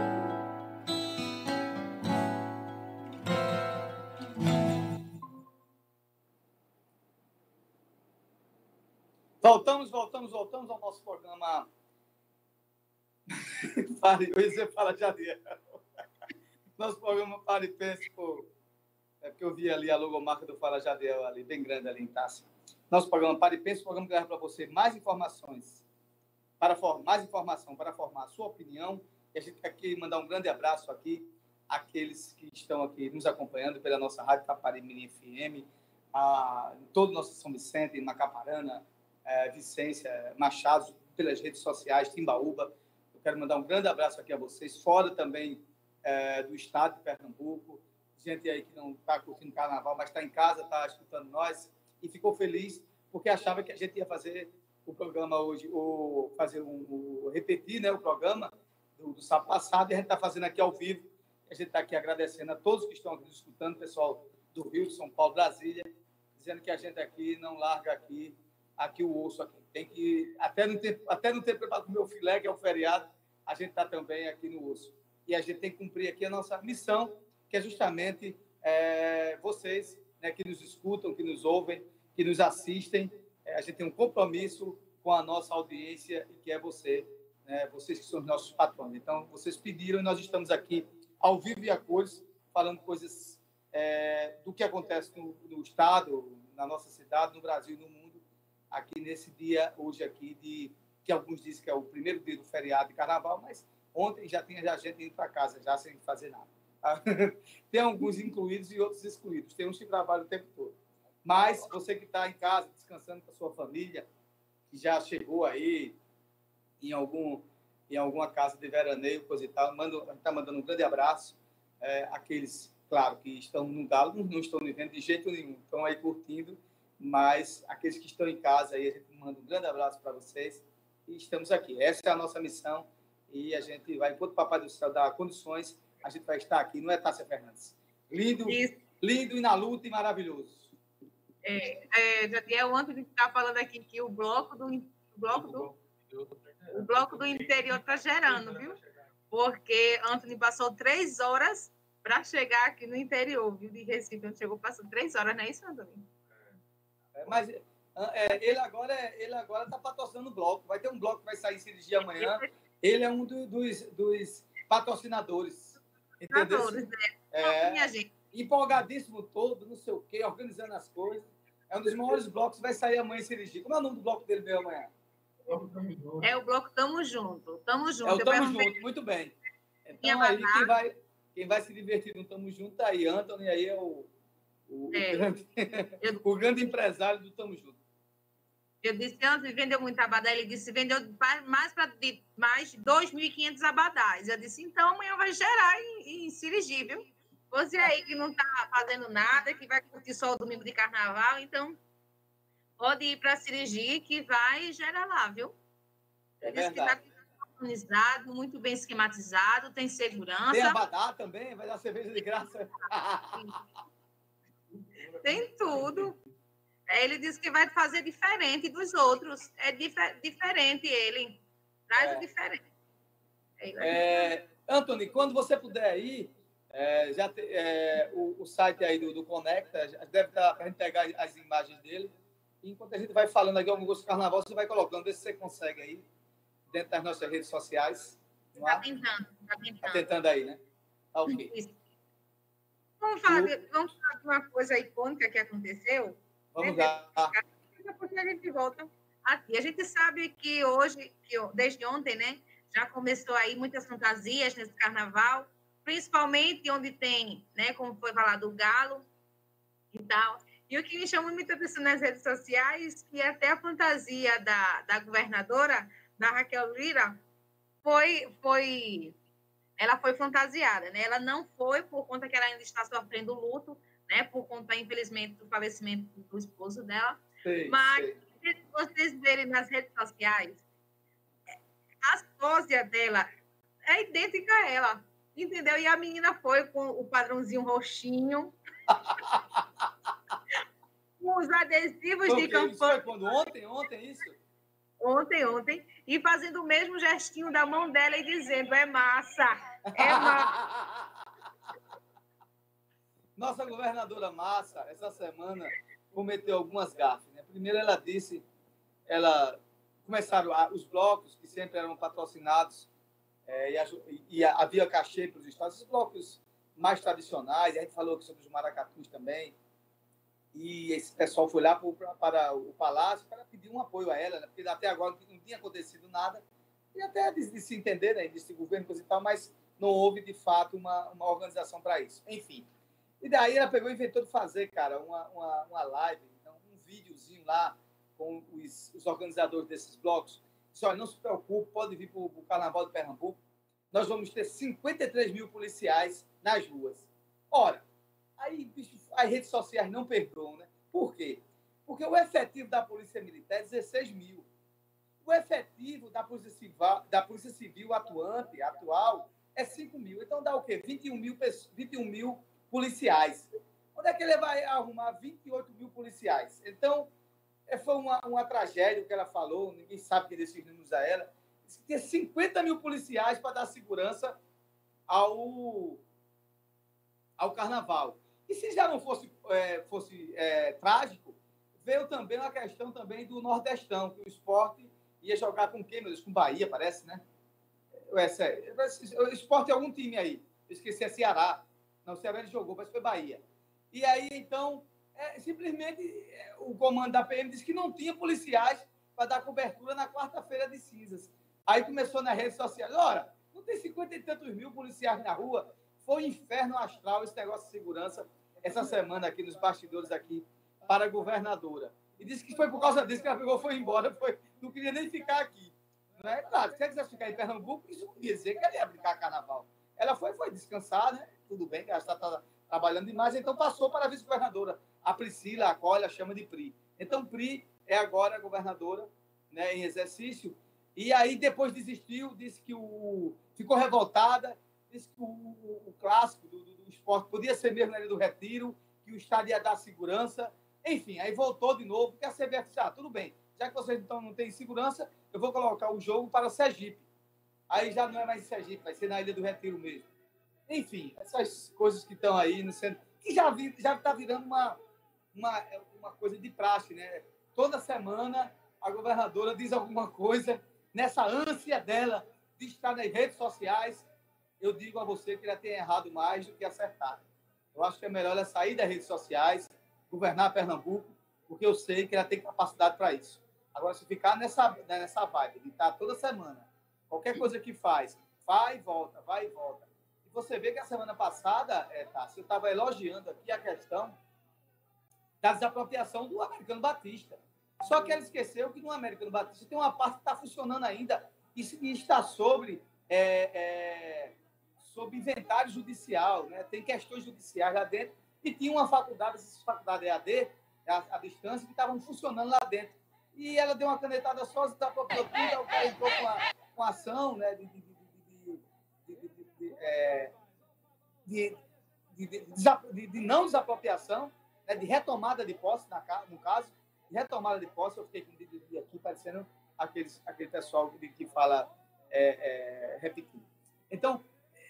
Voltamos, voltamos, voltamos ao nosso programa. Pare, eu ia dizer fala Jadiel. Nosso programa Pare Pense. É porque eu vi ali a logomarca do Fala Jadiel ali, bem grande ali em Tassi. Nosso programa Pare Pense, programa que leva para você mais informações, para formar, mais informação, para formar a sua opinião. E a gente quer aqui mandar um grande abraço aqui àqueles que estão aqui nos acompanhando pela nossa Rádio Capari Mini FM, a, todo o nosso São Vicente, Macaparana, é, Vicência, Machado, pelas redes sociais, Timbaúba. Eu quero mandar um grande abraço aqui a vocês, fora também é, do estado de Pernambuco, gente aí que não está curtindo carnaval, mas está em casa, está escutando nós e ficou feliz porque achava que a gente ia fazer o programa hoje, ou fazer um, um repetir né, o programa do, do sábado passado, e a gente está fazendo aqui ao vivo. A gente está aqui agradecendo a todos que estão aqui nos escutando, pessoal do Rio, de São Paulo, Brasília, dizendo que a gente aqui não larga aqui aqui o osso aqui. Tem que até não ter até não ter preparado o meu filé que é o feriado, a gente está também aqui no osso. E a gente tem que cumprir aqui a nossa missão, que é justamente é, vocês, né, que nos escutam, que nos ouvem, que nos assistem. É, a gente tem um compromisso com a nossa audiência e que é você, né, vocês que são os nossos patrões. Então, vocês pediram e nós estamos aqui ao vivo e a cores, falando coisas é, do que acontece no, no estado, na nossa cidade, no Brasil no mundo aqui nesse dia, hoje aqui, de que alguns dizem que é o primeiro dia do feriado de carnaval, mas ontem já tinha já gente indo para casa, já sem fazer nada. Tem alguns incluídos e outros excluídos. Tem uns que trabalham o tempo todo. Mas você que está em casa, descansando com a sua família, que já chegou aí em, algum, em alguma casa de veraneio, coisa e tal, está mandando um grande abraço. É, aqueles, claro, que estão no galo, não estão vivendo de jeito nenhum, estão aí curtindo mas aqueles que estão em casa aí, a gente manda um grande abraço para vocês e estamos aqui. Essa é a nossa missão e a gente vai, enquanto o Papai do Céu dá condições, a gente vai estar aqui, não é, Tássia Fernandes? Lindo, Isso. lindo e na luta e maravilhoso. É, é, Jadiel, ontem a gente estava falando aqui que o bloco do, o bloco do, o bloco do interior está gerando, viu? Porque Anthony passou três horas para chegar aqui no interior, viu? De Recife, onde chegou, passou três horas, não é isso, Anthony? É, mas é, ele agora ele agora está patrocinando o bloco. Vai ter um bloco que vai sair esse dia amanhã. Ele é um do, dos, dos patrocinadores. Entendeu? Né? É, empolgadíssimo todo, não sei o quê, organizando as coisas. É um dos maiores blocos vai sair amanhã em Serigi. Como é o nome do bloco dele mesmo amanhã? É o bloco Tamo Junto. Tamo Junto. É o Tamo Junto, muito bem. Então aí quem vai, quem vai se divertir no Tamo Junto tá aí. Anthony aí é o o, é. grande, eu, o grande empresário do Tamo Junto. Eu disse antes, vendeu muito abadá. Ele disse, vendeu mais para mais de 2.500 abadás. Eu disse, então amanhã vai gerar em, em Sirigi, viu? Você aí que não está fazendo nada, que vai curtir só o domingo de carnaval, então pode ir para Sirigi, que vai gerar lá, viu? É Ele disse que verdade. está organizado, muito bem esquematizado, tem segurança. Tem abadá também, vai dar cerveja de graça. Tem tudo. Ele disse que vai fazer diferente dos outros. É dife- diferente ele. Traz É. o diferente. É, Anthony, quando você puder ir, é, já te- é, o, o site aí do, do Conecta deve estar para a gente pegar as imagens dele. Enquanto a gente vai falando aqui do carnaval, você vai colocando, vê se você consegue aí, dentro das nossas redes sociais. Tá há? tentando, tá Tá tentando. tentando aí, né? Tá ok. Isso. Vamos falar, de, vamos falar de uma coisa icônica que aconteceu? Vamos lá. Depois a gente volta aqui. A gente sabe que hoje, que desde ontem, né, já começou aí muitas fantasias nesse carnaval, principalmente onde tem, né, como foi falado, o galo e tal. E o que me chamou muita atenção nas redes sociais, que até a fantasia da, da governadora, da Raquel Lira, foi, foi, ela foi fantasiada, né? Ela não foi por conta que ela ainda está sofrendo luto, né? Por conta, infelizmente, do falecimento do esposo dela. Sei, Mas, se vocês verem nas redes sociais, a sósia dela é idêntica a ela, entendeu? E a menina foi com o padrãozinho roxinho, com os adesivos o de quê? Isso foi campanha. quando? Ontem? Ontem isso? Ontem, ontem, e fazendo o mesmo gestinho da mão dela e dizendo: é massa, é massa. Nossa governadora Massa, essa semana, cometeu algumas gafes. Né? Primeiro, ela disse, ela começaram a- os blocos que sempre eram patrocinados é, e, aju- e havia cachê para os estados, os blocos mais tradicionais. A gente falou aqui sobre os maracatus também. E esse pessoal foi lá para o palácio para pedir um apoio a ela, né? porque até agora não tinha acontecido nada. E até de, de se entender, né? desse governo coisa e tal, mas não houve de fato uma, uma organização para isso. Enfim. E daí ela pegou e inventou de fazer, cara, uma, uma, uma live, então, um videozinho lá com os, os organizadores desses blocos. Disse, olha, não se preocupe, pode vir para o Carnaval de Pernambuco. Nós vamos ter 53 mil policiais nas ruas. Ora, aí bicho, as redes sociais não perdoam, né? Por quê? Porque o efetivo da Polícia Militar é 16 mil. O efetivo da Polícia Civil, da Polícia Civil atuante, atual, é 5 mil. Então dá o quê? 21 mil, pesso- 21 mil policiais. Onde é que ele vai arrumar 28 mil policiais? Então, é, foi uma, uma tragédia o que ela falou, ninguém sabe quem desses números a ela. Que tinha 50 mil policiais para dar segurança ao, ao carnaval. E se já não fosse, é, fosse é, trágico, veio também uma questão também do Nordestão, que o esporte ia jogar com quem, meu Deus? Com Bahia, parece, né? O esporte é algum time aí. Eu esqueci, é Ceará. Não, Ceará ele jogou, mas foi Bahia. E aí, então, é, simplesmente é, o comando da PM disse que não tinha policiais para dar cobertura na quarta-feira de cinzas. Aí começou nas redes sociais: ora, não tem cinquenta e tantos mil policiais na rua? Foi um inferno astral esse negócio de segurança essa semana aqui nos bastidores aqui para a governadora. E disse que foi por causa disso que ela pegou foi embora, foi, não queria nem ficar aqui. Não é claro, se ela quisesse ficar em Pernambuco, isso não quer dizer que ela ia brincar carnaval. Ela foi, foi descansar, né? Tudo bem, ela está tá trabalhando demais, então passou para a vice-governadora. A Priscila acolhe, a chama de Pri. Então, Pri é agora governadora né, em exercício. E aí, depois desistiu, disse que o. ficou revoltada, disse que o, o- o clássico do, do- do esporte podia ser mesmo Ilha do Retiro, que o Estado ia dar segurança. Enfim, aí voltou de novo, porque a CBF disse, ah, tudo bem, já que vocês então não têm segurança, eu vou colocar o jogo para Sergipe. Aí já não é mais em Sergipe, vai ser na Ilha do Retiro mesmo. Enfim, essas coisas que estão aí no centro, que já vi- já está virando uma, uma, uma coisa de praxe, né? Toda semana a governadora diz alguma coisa, nessa ânsia dela de estar nas redes sociais, eu digo a você que ela tem errado mais do que acertado. Eu acho que é melhor ela sair das redes sociais, governar Pernambuco, porque eu sei que ela tem capacidade para isso. Agora, se ficar nessa, nessa vibe de estar toda semana, qualquer coisa que faz, vai e volta, vai e volta. E você vê que a semana passada, é, Tassi, eu estava elogiando aqui a questão da desapropriação do Americano Batista. Só que ela esqueceu que no Americano Batista tem uma parte que está funcionando ainda e está sobre, é, é, sobre inventário judicial, né? tem questões judiciais lá dentro. E tinha uma faculdade, essa faculdade EAD, a, a distância, que estavam funcionando lá dentro e ela deu uma canetada só da proprietura, o cara entrou com a, com a ação né, de, de, de, de, de, não desapropriação, né, de retomada de posse, na, no caso, de retomada de posse, eu fiquei com aqui parecendo aqueles, aquele pessoal que, que fala é, é, repetindo. Então,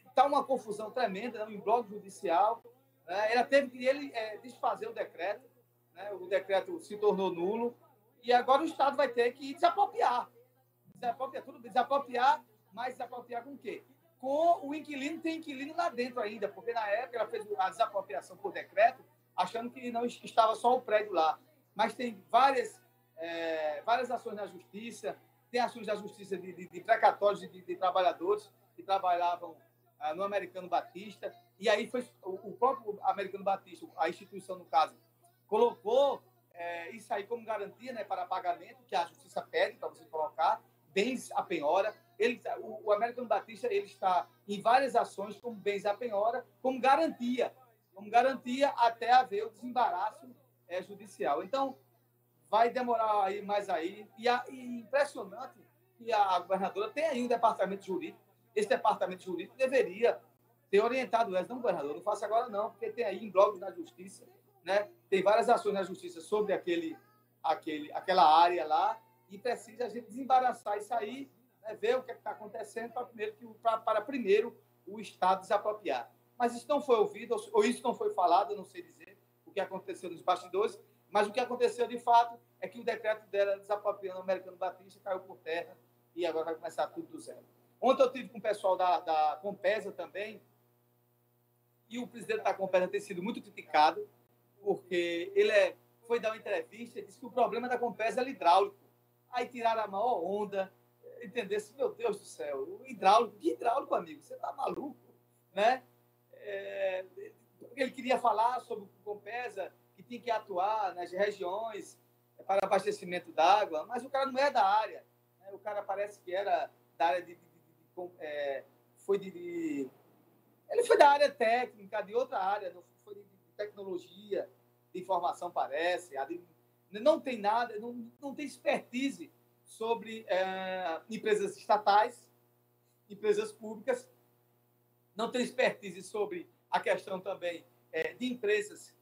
está uma confusão tremenda né, em bloco judicial. Né, ela teve que ele, é, desfazer o decreto, né, o decreto se tornou nulo, e agora o Estado vai ter que desapropriar. Desapropriar, tudo desapropriar, mas desapropriar com o quê? Com o inquilino, tem inquilino lá dentro ainda, porque na época ela fez a desapropriação por decreto, achando que não estava só o prédio lá. Mas tem várias, é, várias ações na justiça, tem ações da justiça de, de, de precatórios de, de trabalhadores que trabalhavam ah, no Americano Batista, e aí foi o, o próprio Americano Batista, a instituição no caso, colocou é, isso aí como garantia né, para pagamento, que a justiça pede para você colocar, bens à penhora. Ele, o, o Batista ele está em várias ações como bens à penhora, como garantia, como garantia até haver o desembaraço é, judicial. Então, vai demorar aí mais aí. E, a, e impressionante que a governadora tem aí um departamento jurídico. Esse departamento jurídico deveria ter orientado essa, não, governador, não faça agora não, porque tem aí blocos na justiça, né? Tem várias ações na justiça sobre aquele, aquele, aquela área lá e precisa a gente desembaraçar isso aí, né? ver o que está acontecendo para primeiro, que, pra- para primeiro o Estado desapropriar. Mas isso não foi ouvido, ou- ou isso não foi falado, eu não sei dizer o que aconteceu nos bastidores, mas o que aconteceu de fato é que o decreto dela desapropriando o Americano Batista caiu por terra e agora vai começar tudo do zero. Ontem eu tive com o pessoal da, da Compesa também, e o presidente da Compesa tem sido muito criticado, porque ele é, foi dar uma entrevista e disse que o problema da Compesa era hidráulico. Aí tiraram a maior onda, entendeu? Meu Deus do céu, hidráulico, que hidráulico, amigo? Você tá maluco, né? É, ele queria falar sobre o Compesa, que tinha que atuar nas regiões para abastecimento d'água, mas o cara não é da área. né? O cara parece que era da área de. de- de- de- é, foi de, Ele foi da área técnica, de outra área, não tecnologia, de informação, parece. não tem nada, não, não tem expertise sobre é, empresas estatais, empresas públicas, não tem expertise sobre a questão também é, de empresas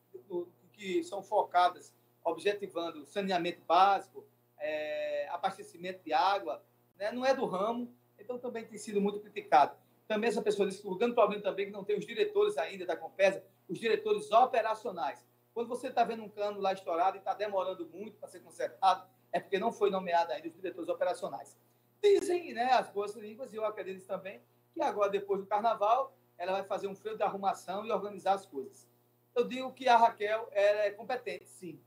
que são focadas, objetivando saneamento básico, é, abastecimento de água, né? não é do ramo, então também tem sido muito criticado. Também essa pessoa disse que o grande problema também é que não tem os diretores ainda da Compesa, os diretores operacionais. Quando você está vendo um cano lá estourado e está demorando muito para ser consertado, é porque não foi nomeado ainda os diretores operacionais. Dizem né, as boas línguas, e eu acredito também, que agora, depois do carnaval, ela vai fazer um freio de arrumação e organizar as coisas. Eu digo que a Raquel ela é competente, sim.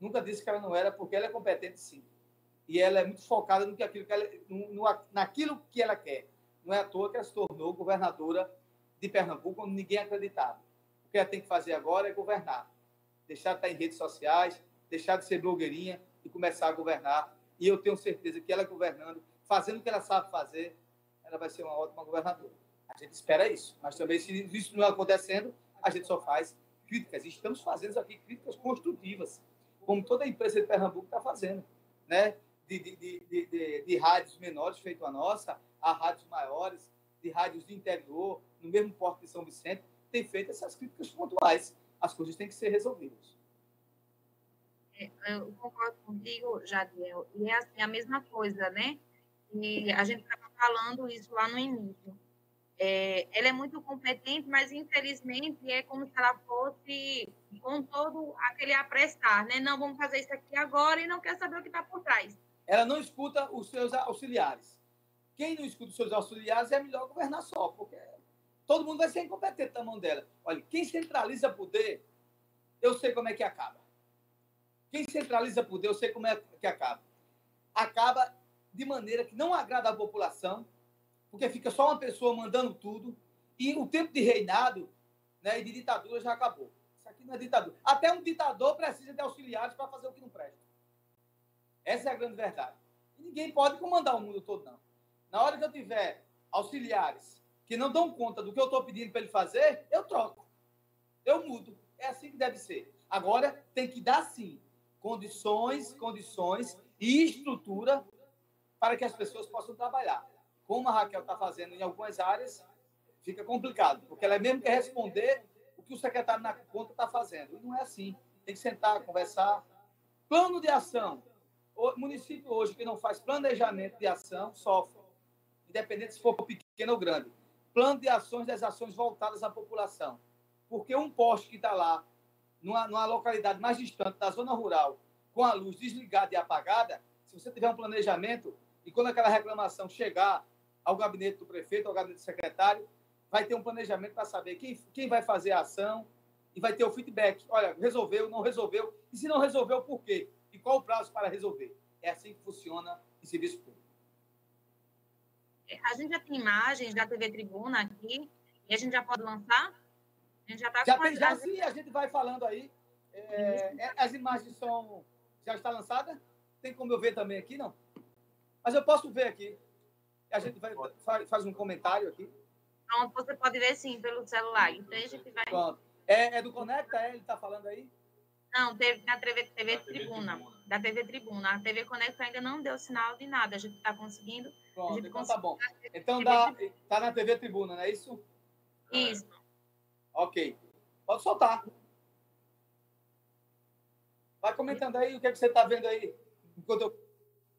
Nunca disse que ela não era, porque ela é competente, sim. E ela é muito focada no que aquilo que ela, no, no- naquilo que ela quer. Não é à toa que ela se tornou governadora de Pernambuco, quando ninguém acreditava. O que ela tem que fazer agora é governar. Deixar de estar em redes sociais, deixar de ser blogueirinha e começar a governar. E eu tenho certeza que ela governando, fazendo o que ela sabe fazer, ela vai ser uma ótima governadora. A gente espera isso. Mas também, se isso não acontecendo, a gente só faz críticas. E estamos fazendo aqui críticas construtivas, como toda a empresa de Pernambuco está fazendo. Né? De, de, de, de, de, de rádios menores, feito a nossa, a rádios maiores, de rádios do interior, no mesmo porto de São Vicente, tem feito essas críticas pontuais. As coisas têm que ser resolvidas. É, Eu concordo contigo, Jadiel. E é assim, a mesma coisa, né? E a gente estava falando isso lá no início. É, ela é muito competente, mas infelizmente é como se ela fosse com todo aquele apressar, né? Não, vamos fazer isso aqui agora e não quer saber o que está por trás. Ela não escuta os seus auxiliares. Quem não escuta os seus auxiliares é melhor governar só, porque todo mundo vai ser incompetente na mão dela. Olha, quem centraliza poder, eu sei como é que acaba. Quem centraliza poder, eu sei como é que acaba. Acaba de maneira que não agrada a população, porque fica só uma pessoa mandando tudo, e o tempo de reinado né, e de ditadura já acabou. Isso aqui não é ditadura. Até um ditador precisa de auxiliares para fazer o que não presta. Essa é a grande verdade. E ninguém pode comandar o mundo todo, não. Na hora que eu tiver auxiliares que não dão conta do que eu estou pedindo para ele fazer, eu troco. Eu mudo. É assim que deve ser. Agora, tem que dar sim condições, condições e estrutura para que as pessoas possam trabalhar. Como a Raquel está fazendo em algumas áreas, fica complicado, porque ela é mesmo quer responder o que o secretário na conta está fazendo. E não é assim. Tem que sentar, conversar. Plano de ação. O município hoje que não faz planejamento de ação sofre, independente se for pequeno ou grande. Plano de ações das ações voltadas à população. Porque um poste que está lá, numa, numa localidade mais distante da zona rural, com a luz desligada e apagada, se você tiver um planejamento e quando aquela reclamação chegar ao gabinete do prefeito, ao gabinete do secretário, vai ter um planejamento para saber quem, quem vai fazer a ação e vai ter o feedback. Olha, resolveu, não resolveu. E se não resolveu, por quê? E qual o prazo para resolver? É assim que funciona em serviço público. A gente já tem imagens da TV Tribuna aqui e a gente já pode lançar? A gente já está Já, com tem, as- já sim, a gente vai falando aí. É, é, as imagens são. Já está lançada? Tem como eu ver também aqui, não? Mas eu posso ver aqui. A gente vai, faz, um comentário aqui. Pronto, você pode ver sim pelo celular. Então a gente vai. Pronto. É, é do Conecta? É? Ele está falando aí? Não, teve na TV, TV Tribuna. Da TV Tribuna. A TV Conecta ainda não deu sinal de nada. A gente está conseguindo. Pronto, então tá bom. Então dá, tá na TV Tribuna, não é isso? Isso. Ok. Pode soltar. Vai comentando aí o que, é que você está vendo aí, enquanto eu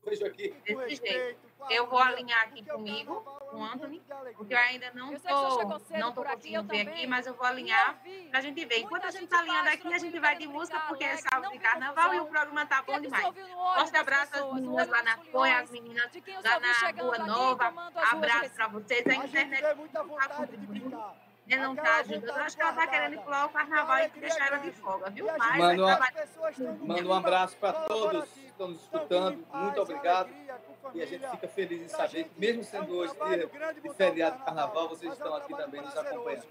vejo aqui. Desse jeito. Eu vou alinhar aqui comigo, com o Anthony, porque eu ainda não estou não tô conseguindo ver aqui, mas eu vou alinhar para a gente ver. Enquanto a gente está alinhando aqui, a gente vai de música, porque é sábado de carnaval e o programa tá bom demais. Forte abraço às meninas lá na Fonha, as meninas lá na Rua Nova. Abraço para vocês. A internet está contribuindo. né, Não está ajudando. Acho que ela está querendo pular o carnaval e deixar ela de folga, viu? Mas Manda, uma- manda um abraço para todos estão nos escutando. Muito obrigado. E a gente fica feliz em saber que, mesmo sendo hoje dia de feriado de carnaval, vocês estão aqui também nos acompanhando.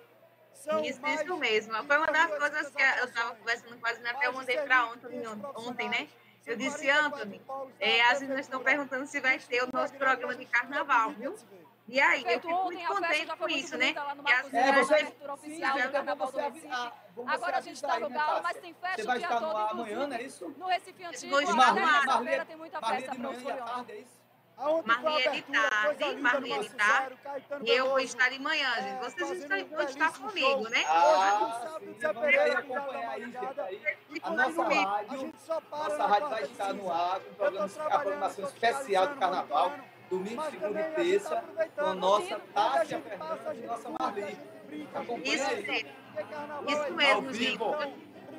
Isso, isso mesmo. Foi uma das coisas que eu estava conversando com a Zina, até eu mandei para ontem, ontem, né? Eu disse, Anthony, é, as meninas estão perguntando se vai ter o nosso programa de carnaval, viu? E aí, eu fico muito contente com isso, né? Que as É, meninas você- vão- oficial Sim, Carnaval do Recife. Vamos Agora a gente está avisar no né, Galo, mas tem festa Você o vai dia estar no todo, amanhã, não é isso? No Recife Antigo, ar. terça-feira tem muita festa para os foliões. é isso? Marli é de tarde, Marli é de tarde, e eu vou estar de manhã, gente. Vocês estão, vão estar comigo, né? Ah, sim, vamos aí acompanhar aí, gente. Aí, a nossa rádio, nossa rádio vai estar no ar com programa, a programação especial do Carnaval, domingo, segunda e terça, com a nossa Tássia Fernandes e nossa Marli. Isso aí. Isso mesmo, gente.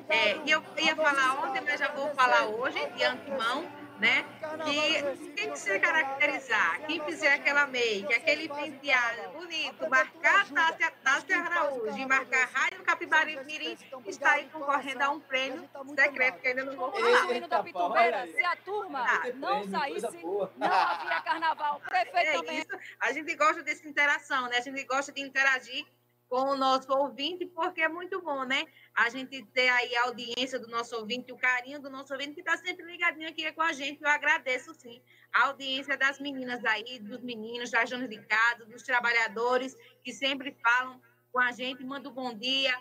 É, e eu ia falar ontem, mas já vou falar hoje, de antemão, né? Que quem se caracterizar, quem fizer aquela make, aquele penteado bonito, marcar a Tássia, Tássia Araújo e marcar a Rádio Capibari Mirim, está aí concorrendo a um prêmio secreto que ainda não vou falar. Resumindo da Pitumbeira, se a turma não saísse, não havia carnaval. O prefeito É isso. A gente gosta dessa interação, né? A gente gosta de interagir com o nosso ouvinte, porque é muito bom, né? A gente ter aí a audiência do nosso ouvinte, o carinho do nosso ouvinte, que está sempre ligadinho aqui com a gente. Eu agradeço, sim, a audiência das meninas aí, dos meninos, das donas de casa, dos trabalhadores, que sempre falam com a gente, mandam um bom dia.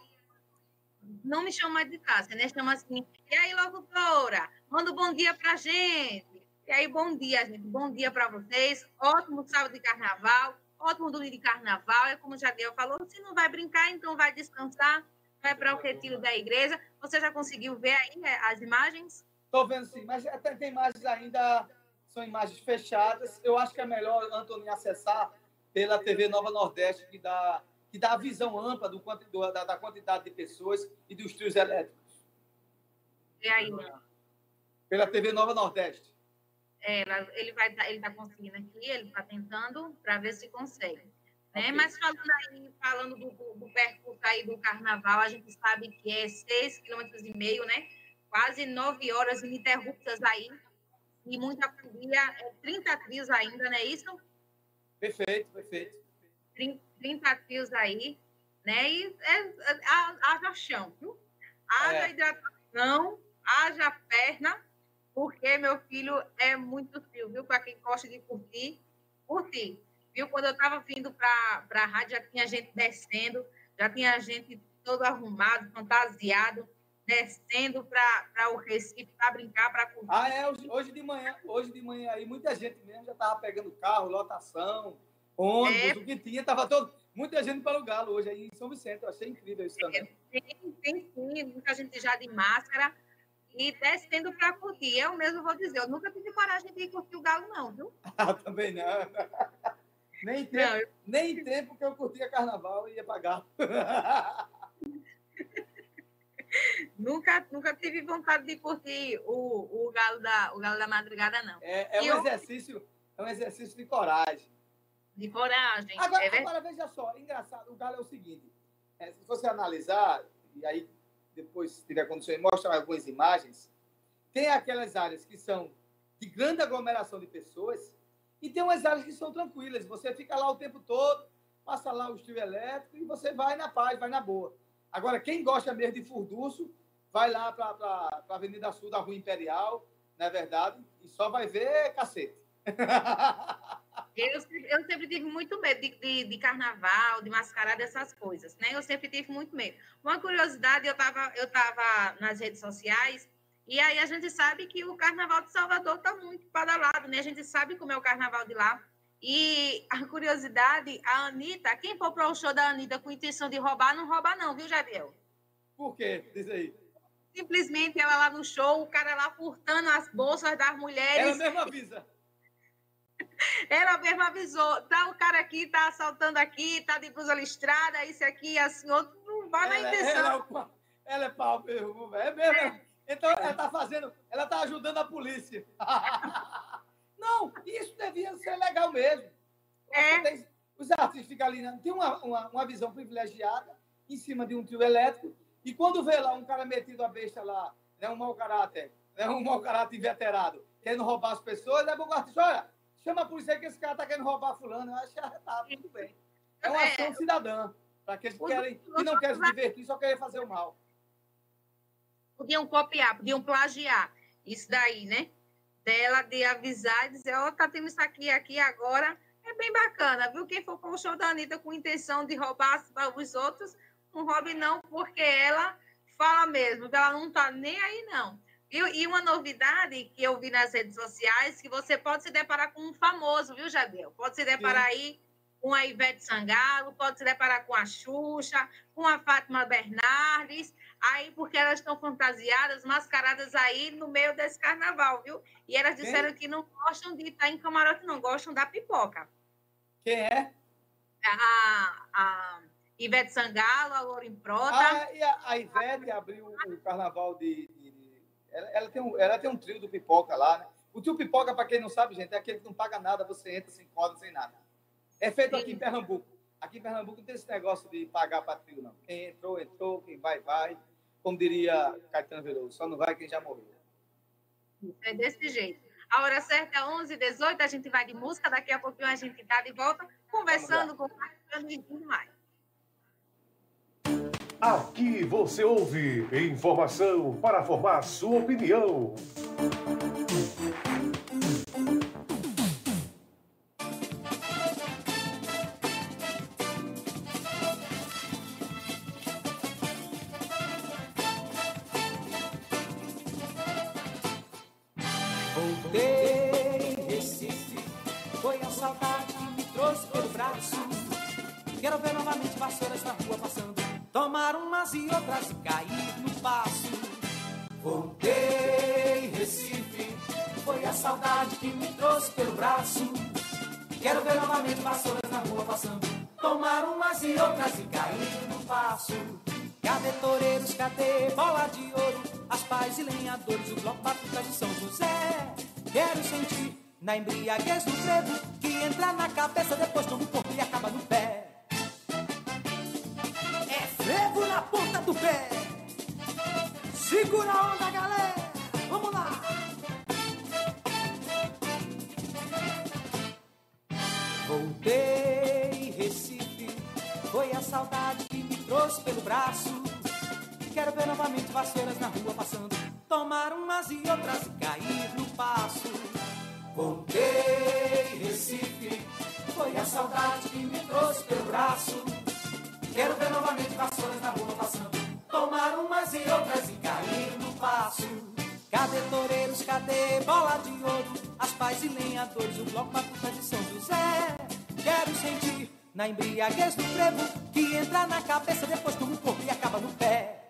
Não me chama de Tássia, né? Chama assim, e aí, locutora, manda um bom dia pra gente. E aí, bom dia, gente. Bom dia para vocês. Ótimo sábado de carnaval. Ótimo domingo de carnaval. É como o Jadiel falou, se não vai brincar, então vai descansar. Vai para o retiro da igreja. Você já conseguiu ver aí né, as imagens? Estou vendo sim, mas até tem imagens ainda, são imagens fechadas. Eu acho que é melhor, Antônio, acessar pela TV Nova Nordeste, que dá, que dá a visão ampla do, do- da, da quantidade de pessoas e dos trios elétricos. E aí? Pela TV Nova Nordeste. É, ela- ele vai ele está conseguindo aqui, ele está tentando para ver se consegue. Né? Mas falando aí, falando do, do, percurso aí do carnaval, a gente sabe que é seis quilômetros e meio, né? Quase nove horas ininterruptas aí. E muita folia, é 30 trios ainda, não é isso? Perfeito, perfeito. 30, 30 trios aí, né? E é, é, ha- haja chão, viu? Haja É. hidratação, haja perna, porque meu filho é muito frio, viu? Para quem gosta de curtir, curtir. Viu? Quando eu estava vindo para a rádio, já tinha gente descendo, já tinha gente todo arrumado, fantasiado, descendo para o Recife para brincar, para curtir. Ah, é, hoje, de manhã, hoje de manhã aí, muita gente mesmo já estava pegando carro, lotação, ônibus, É. o que tinha, tava todo, muita gente para o Galo hoje aí em São Vicente, eu achei incrível isso também. Tem, tem sim, muita gente já de máscara e descendo para curtir. Eu mesmo vou dizer, eu nunca tive coragem de ir curtir o Galo, não, viu? Ah, também não. Nem tempo, nem tempo que eu curtia carnaval e ia pagar. Nunca, nunca tive vontade de curtir o, o, galo, da, o galo da madrugada, não. É, é um eu- exercício, é um exercício de coragem. De coragem. Agora, é agora, veja só, engraçado, o Galo é o seguinte, é, se você analisar, e aí depois, se tiver condições, mostra algumas imagens, tem aquelas áreas que são de grande aglomeração de pessoas e tem umas áreas que são tranquilas. Você fica lá o tempo todo, passa lá o estilo elétrico e você vai na paz, vai na boa. Agora, quem gosta mesmo de furdurço, vai lá para a Avenida Sul da Rua Imperial, não é verdade? E só vai ver cacete. Eu, sempre- eu sempre tive muito medo de, de, de carnaval, de mascarada, essas coisas, né? Eu sempre tive muito medo. Uma curiosidade, eu estava eu tava nas redes sociais e aí a gente sabe que o carnaval de Salvador está muito badalado, né? A gente sabe como é o carnaval de lá. E a curiosidade, a Anitta, quem for para o show da Anitta com intenção de roubar, não rouba não, viu, Jadiel? Por quê? Diz aí. Simplesmente ela lá no show, o cara lá furtando as bolsas das mulheres. Ela mesma avisa. Ela mesma avisou, tá o cara aqui, tá assaltando aqui, tá de blusa listrada, isso aqui, assim, outro, não vai na Ela, intenção. ela, é ela é pau mesmo, é mesmo. Então ela tá fazendo, ela tá ajudando a polícia. Não, isso devia ser legal mesmo. É. Tem- Os artistas ficam ali, né? tem uma, uma, uma visão privilegiada em cima de um trio elétrico, e quando vê lá um cara metido a besta lá, né, um mau caráter, né, um mau caráter inveterado, querendo roubar as pessoas, leva o artista, olha, chama a polícia que esse cara tá querendo roubar fulano. Eu acho que tá tudo bem. É uma ação cidadã, para aqueles que, querem, que não querem se divertir, só querem fazer o mal. Podiam copiar, podiam plagiar isso daí, né? Dela de avisar e dizer, ó, tá tendo isso aqui, aqui agora. É bem bacana, viu? Quem for para o show da Anitta com intenção de roubar os outros, não roube não, porque ela fala mesmo, ela não tá nem aí, não. Viu? E uma novidade que eu vi nas redes sociais, que você pode se deparar com um famoso, viu, Jadel? Pode se deparar aí com a Ivete Sangalo, pode se deparar com a Xuxa, com a Fátima Bernardes, aí porque elas estão fantasiadas, mascaradas aí no meio desse carnaval, viu? E elas Quem? disseram que não gostam de estar em camarote, não, gostam da pipoca. Quem é? A, a Ivete Sangalo, a Loura Prota. Ah, e a, a Ivete abriu o carnaval de. Ela, ela tem um, ela tem um trio do pipoca lá, né? O trio pipoca, para quem não sabe, gente, é aquele que não paga nada, você entra sem corda, sem nada. É feito aqui em Pernambuco. Aqui em Pernambuco não tem esse negócio de pagar para trio, não. Quem entrou, entrou, quem vai, vai. Como diria Caetano Veloso, só não vai quem já morreu. É desse jeito. A hora certa é 11h18, a gente vai de música, daqui a pouquinho a gente está de volta, conversando, compartilhando e tudo mais. Aqui você ouve informação para formar sua opinião. Cair no passo. Cadê toureiros, cadê bola de ouro? As pais e lenhadores, o bloco batuta de São José. Quero sentir na embriaguez do frevo que entra na cabeça, depois Novamente vassouras na rua passando, tomar umas e outras e cair no passo. Voltei, Recife, foi a saudade que me trouxe pelo braço. Quero ver novamente vassouras na rua passando, tomar umas e outras e cair passo. Cadê toureiros, cadê bola de ouro? As pais e lenhadores, o bloco batuta de São José. Quero sentir na embriaguez do frevo que entra na cabeça, depois toma o corpo e acaba no pé.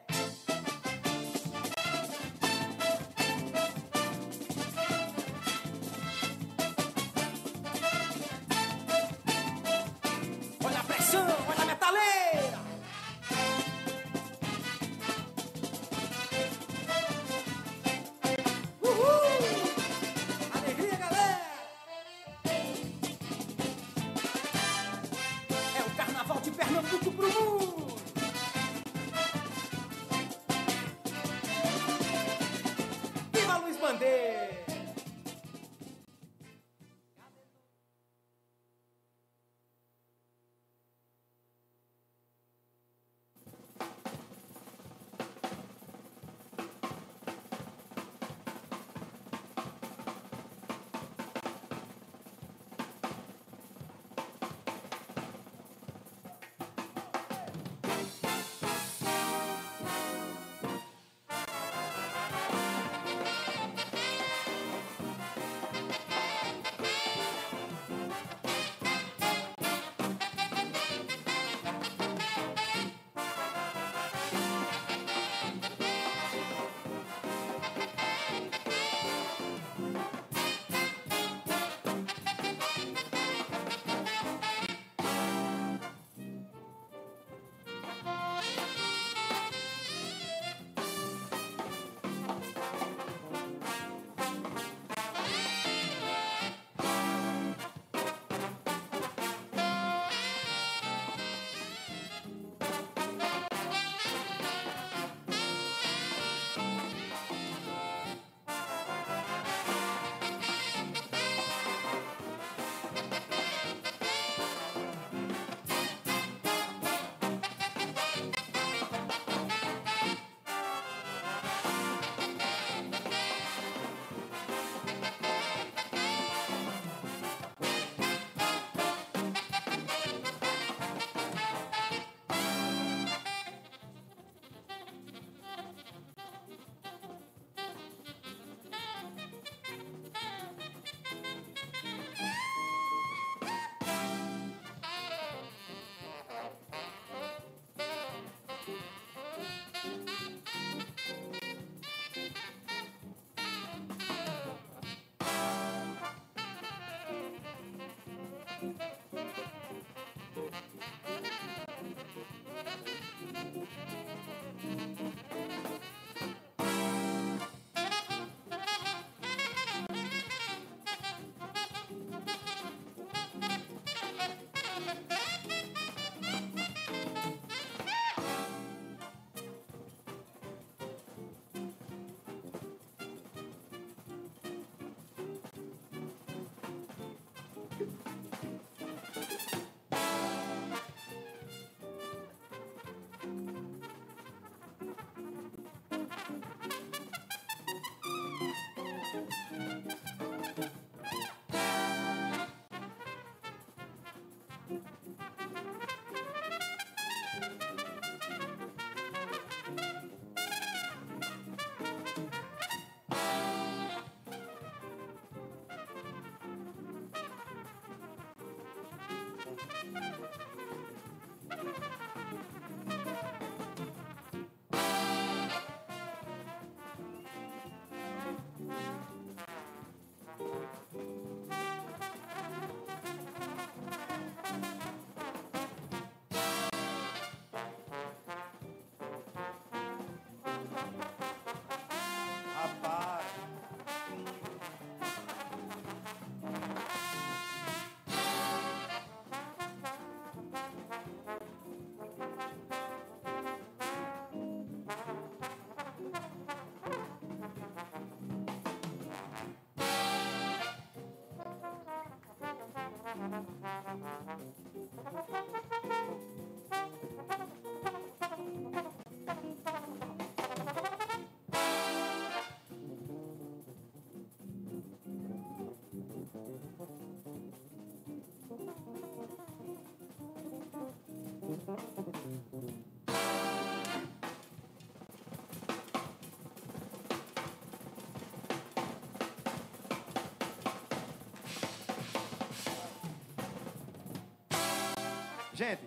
Gente,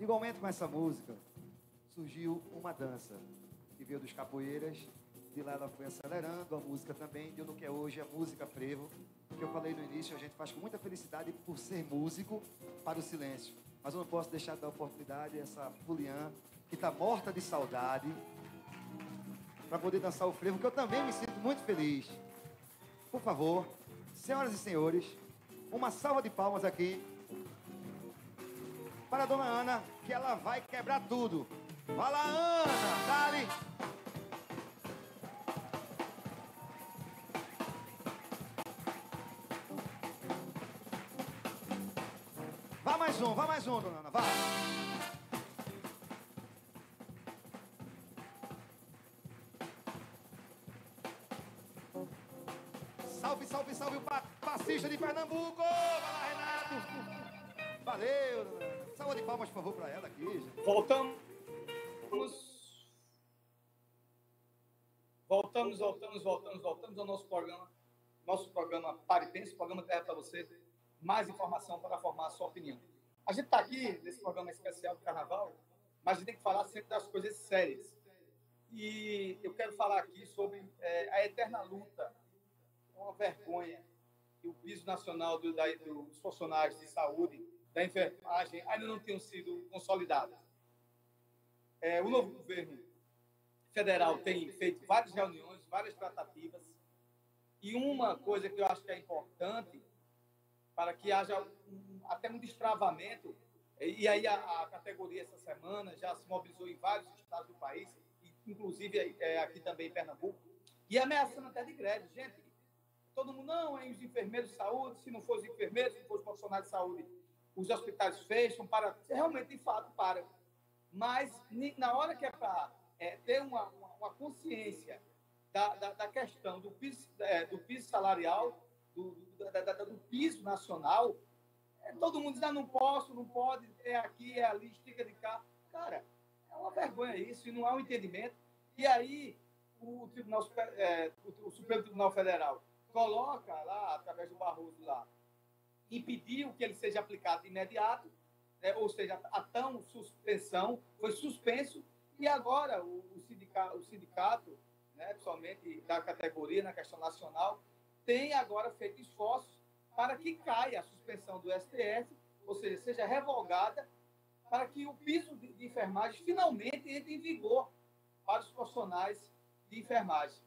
igualmente com essa música, surgiu uma dança que veio dos capoeiras. De lá ela foi acelerando a música também, deu no que é hoje a música frevo. Que eu falei no início, a gente faz com muita felicidade por ser músico para o silêncio. Mas eu não posso deixar de dar oportunidade a essa Fulian, que está morta de saudade, para poder dançar o frevo, que eu também me sinto muito feliz. Por favor, senhoras e senhores, uma salva de palmas aqui para a dona Ana, que ela vai quebrar tudo. Vai lá, Ana, dale. Um, vá mais um, dona Ana, vá. Salve, salve, salve o pa passista de Pernambuco! Vai lá, Renato! Valeu, Ana. Salva de palmas, por favor, para ela aqui. gente. Voltamos. Voltamos, voltamos, voltamos, voltamos ao nosso programa. Nosso programa Pare Pense, programa que leva para você mais informação para formar a sua opinião. A gente está aqui nesse programa especial do Carnaval, mas a gente tem que falar sempre das coisas sérias. E eu quero falar aqui sobre é, a eterna luta, é uma vergonha que o piso nacional do- da- dos funcionários de saúde, da enfermagem, ainda não tenham sido consolidados. É, o novo governo federal tem feito várias reuniões, várias tratativas, e uma coisa que eu acho que é importante para que haja um- até um destravamento, e aí a, a categoria essa semana já se mobilizou em vários estados do país, e inclusive é, aqui também em Pernambuco, e ameaçando até de greve. Gente, todo mundo, não, é os enfermeiros de saúde, se não for os enfermeiros, se for os profissionais de saúde, os hospitais fecham, para, realmente, de fato, para. Mas, na hora que é para ter uma, uma, uma consciência da, da, da questão do piso, é, do piso salarial, do, do, da- do piso nacional, é, todo mundo diz, ah, não posso, não pode, é aqui, é ali, estica de cá. Cara, é uma vergonha isso, e não há um entendimento. E aí, o, Tribunal, é, o, o Supremo Tribunal Federal coloca lá, através do Barroso lá, impediu que ele seja aplicado de imediato, né, ou seja, a tão suspensão foi suspenso, e agora o, o sindicato, o sindicato né, principalmente da categoria na questão nacional, tem agora feito esforços para que caia a suspensão do STF, ou seja, seja revogada, para que o piso de, enfermagem finalmente entre em vigor para os profissionais de enfermagem.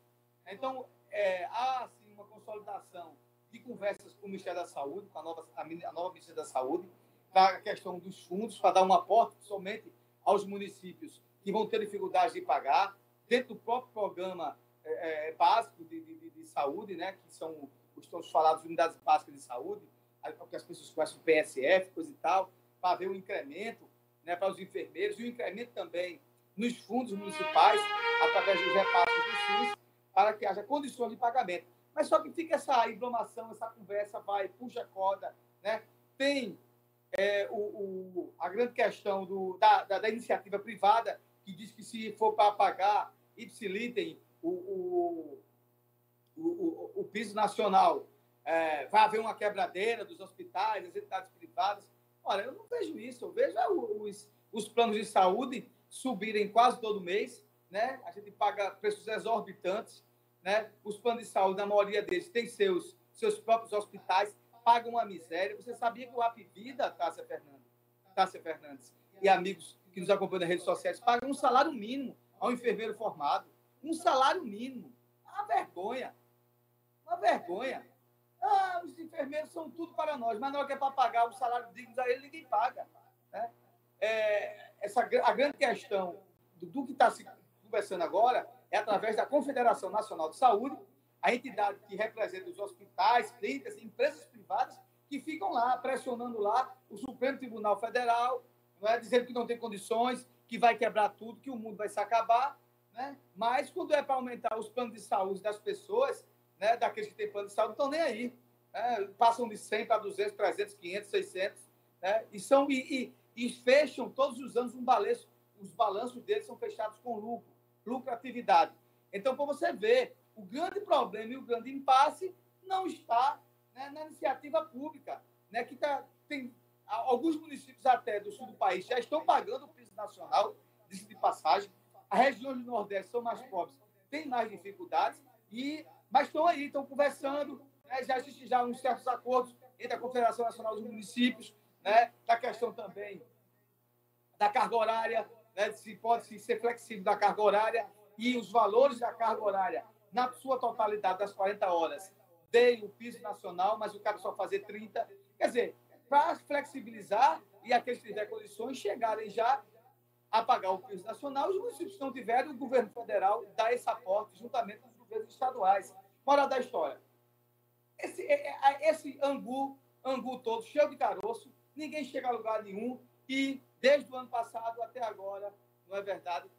Então, é, há sim uma consolidação de conversas com o Ministério da Saúde, com a nova, a, a nova Ministério da Saúde, para a questão dos fundos, para dar um aporte somente aos municípios que vão ter dificuldade de pagar, dentro do próprio programa é, é, básico de, de- de- de saúde, né, que são os tão falados unidades básicas de saúde, porque as pessoas conhecem o PSF, coisa e tal, para haver um incremento né, para os enfermeiros e um incremento também nos fundos municipais, através dos repasses do SUS, para que haja condições de pagamento. Mas só que fica essa inflamação, essa conversa vai, puxa a corda, né? Tem é, o, o- a grande questão do, da, da, da iniciativa privada, que diz que se for para pagar ipsilitem o, o, o, o, piso nacional, é, vai haver uma quebradeira dos hospitais, das entidades privadas. Olha, eu não vejo isso. Eu vejo é, os, os planos de saúde subirem quase todo mês, né? A gente paga preços exorbitantes, né? Os planos de saúde, a maioria deles, tem seus, seus próprios hospitais, pagam uma miséria. Você sabia que o Apvida, Tássia Fernandes, Tássia Fernandes e amigos que nos acompanham nas redes sociais, pagam um salário mínimo ao enfermeiro formado. Um salário mínimo. Uma vergonha. Uma vergonha. Ah, os enfermeiros são tudo para nós, mas na hora que é para pagar o salário digno a ele, ninguém paga. Né? É, essa, a grande questão do, do que está se conversando agora é através da Confederação Nacional de Saúde, a entidade que representa os hospitais, clínicas, empresas privadas, que ficam lá, pressionando lá o Supremo Tribunal Federal, não é, dizendo que não tem condições, que vai quebrar tudo, que o mundo vai se acabar. Né? Mas quando é para aumentar os planos de saúde das pessoas, né, daqueles que têm plano de saúde, estão nem aí. né? Passam de 100 para 200, 300, 500, 600. Né? E, são, e, e, e fecham todos os anos um balanço. Os balanços deles são fechados com lucro, lucratividade. Então, para você ver, o grande problema e o grande impasse não está né, na iniciativa pública, né, que tá, tem alguns municípios até do sul do país já estão pagando o piso nacional, disso de passagem. As regiões do Nordeste são mais pobres, têm mais dificuldades, e, mas estão aí, estão conversando, né? já existem já uns certos acordos entre a Confederação Nacional dos Municípios, né? da questão também da carga horária, né? se pode se ser flexível da carga horária e os valores da carga horária na sua totalidade das 40 horas deem o piso nacional, mas o cara só fazer 30. Quer dizer, para flexibilizar e aqueles que tiverem condições chegarem já a pagar o piso nacional, os municípios não tiverem, o governo federal dá esse aporte juntamente com os governos estaduais. Moral da história. Esse, é- é- esse angu, angu todo, cheio de caroço, ninguém chega a lugar nenhum e desde o ano passado até agora, não é verdade,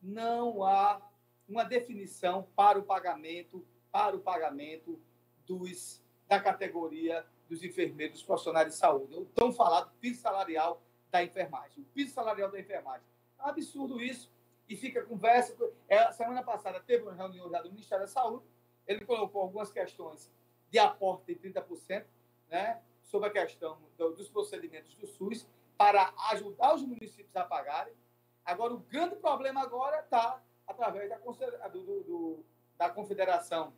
não há uma definição para o pagamento, para o pagamento dos, da categoria dos enfermeiros, dos profissionais de saúde. O tão falado piso salarial da enfermagem. O piso salarial da enfermagem. Absurdo isso. E fica conversa. É, semana passada teve uma reunião já do Ministério da Saúde. Ele colocou algumas questões de aporte de 30%, né, sobre a questão do- dos procedimentos do SUS, para ajudar os municípios a pagarem. Agora, o grande problema agora está através da, do- do- da Confederação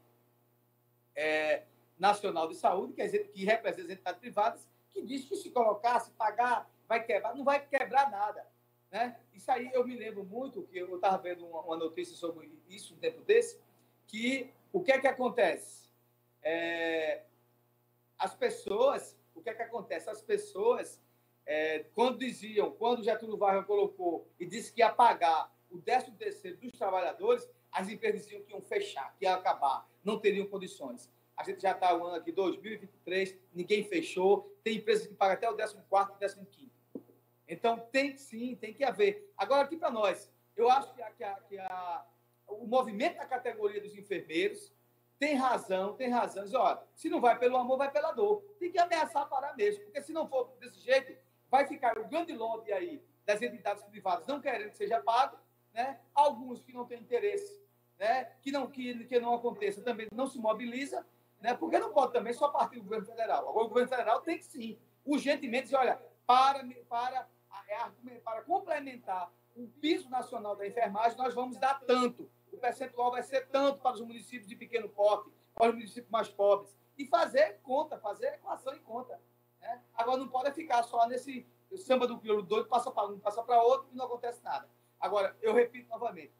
é, Nacional de Saúde, que, é, que representa entidades privadas, que diz que se colocar, se pagar, vai quebrar. Não vai quebrar nada. Né? Isso aí eu me lembro muito, que eu estava vendo uma, uma notícia sobre isso um tempo desse, que o que é que acontece? É, as pessoas, o que é que acontece? As pessoas, é, quando diziam, quando Getúlio Vargas colocou e disse que ia pagar o 13 terceiro dos trabalhadores, as empresas diziam que iam fechar, que ia acabar, não teriam condições. A gente já está o ano aqui, 2023, ninguém fechou, tem empresas que pagam até o 14º e 15º. Então, tem sim, tem que haver. Agora, aqui para nós, eu acho que, a, que, a, que a, o movimento da categoria dos enfermeiros tem razão, tem razão. Diz, olha, se não vai pelo amor, vai pela dor. Tem que ameaçar parar mesmo, porque se não for desse jeito, vai ficar o grande lobby aí das entidades privadas não querendo que seja pago, né? alguns que não têm interesse né? que, não, que, que não aconteça também não se mobiliza, né? porque não pode também só partir do governo federal. Agora, o governo federal tem que sim, urgentemente dizer, olha, para, para, é, para complementar o piso nacional da enfermagem, nós vamos dar tanto. O percentual vai ser tanto para os municípios de pequeno porte, para os municípios mais pobres. E fazer conta, fazer equação em conta. Né? Agora, não pode ficar só nesse samba do crioulo doido, passa para um, passa para outro e não acontece nada. Agora, eu repito novamente,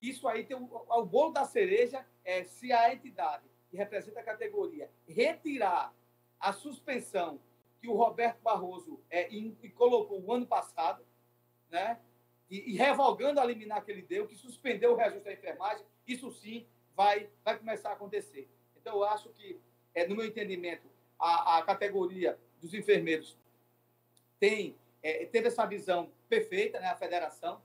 isso aí tem o, o bolo da cereja é se a entidade que representa a categoria retirar a suspensão que o Roberto Barroso é, e, colocou o ano passado, né? E, e, revogando a liminar que ele deu, que suspendeu o reajuste da enfermagem, isso sim vai, vai começar a acontecer. Então, eu acho que, é, no meu entendimento, a, a categoria dos enfermeiros tem, é, teve essa visão perfeita, né, a federação,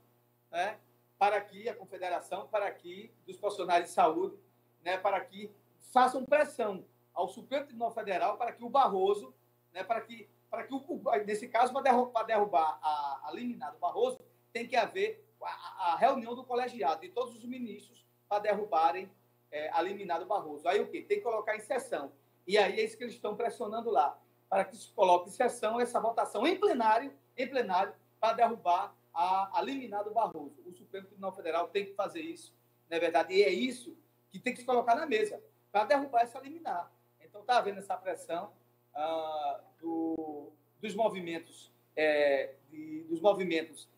né, para que a confederação, para que dos profissionais de saúde, né, para que façam pressão ao Supremo Tribunal Federal para que o Barroso, né, para que, para que o, nesse caso, para derrubar, derrubar a, a do Barroso, tem que haver a, a, reunião do colegiado de todos os ministros para derrubarem é, a do Barroso. Aí o quê? Tem que colocar em sessão. E aí é isso que eles estão pressionando lá, para que se coloque em sessão essa votação em plenário, em plenário para derrubar a, a do Barroso. O Supremo Tribunal Federal tem que fazer isso, na é verdade, e é isso que tem que se colocar na mesa, para derrubar essa liminar. Então, está havendo essa pressão ah, do, dos movimentos, é, de, dos movimentos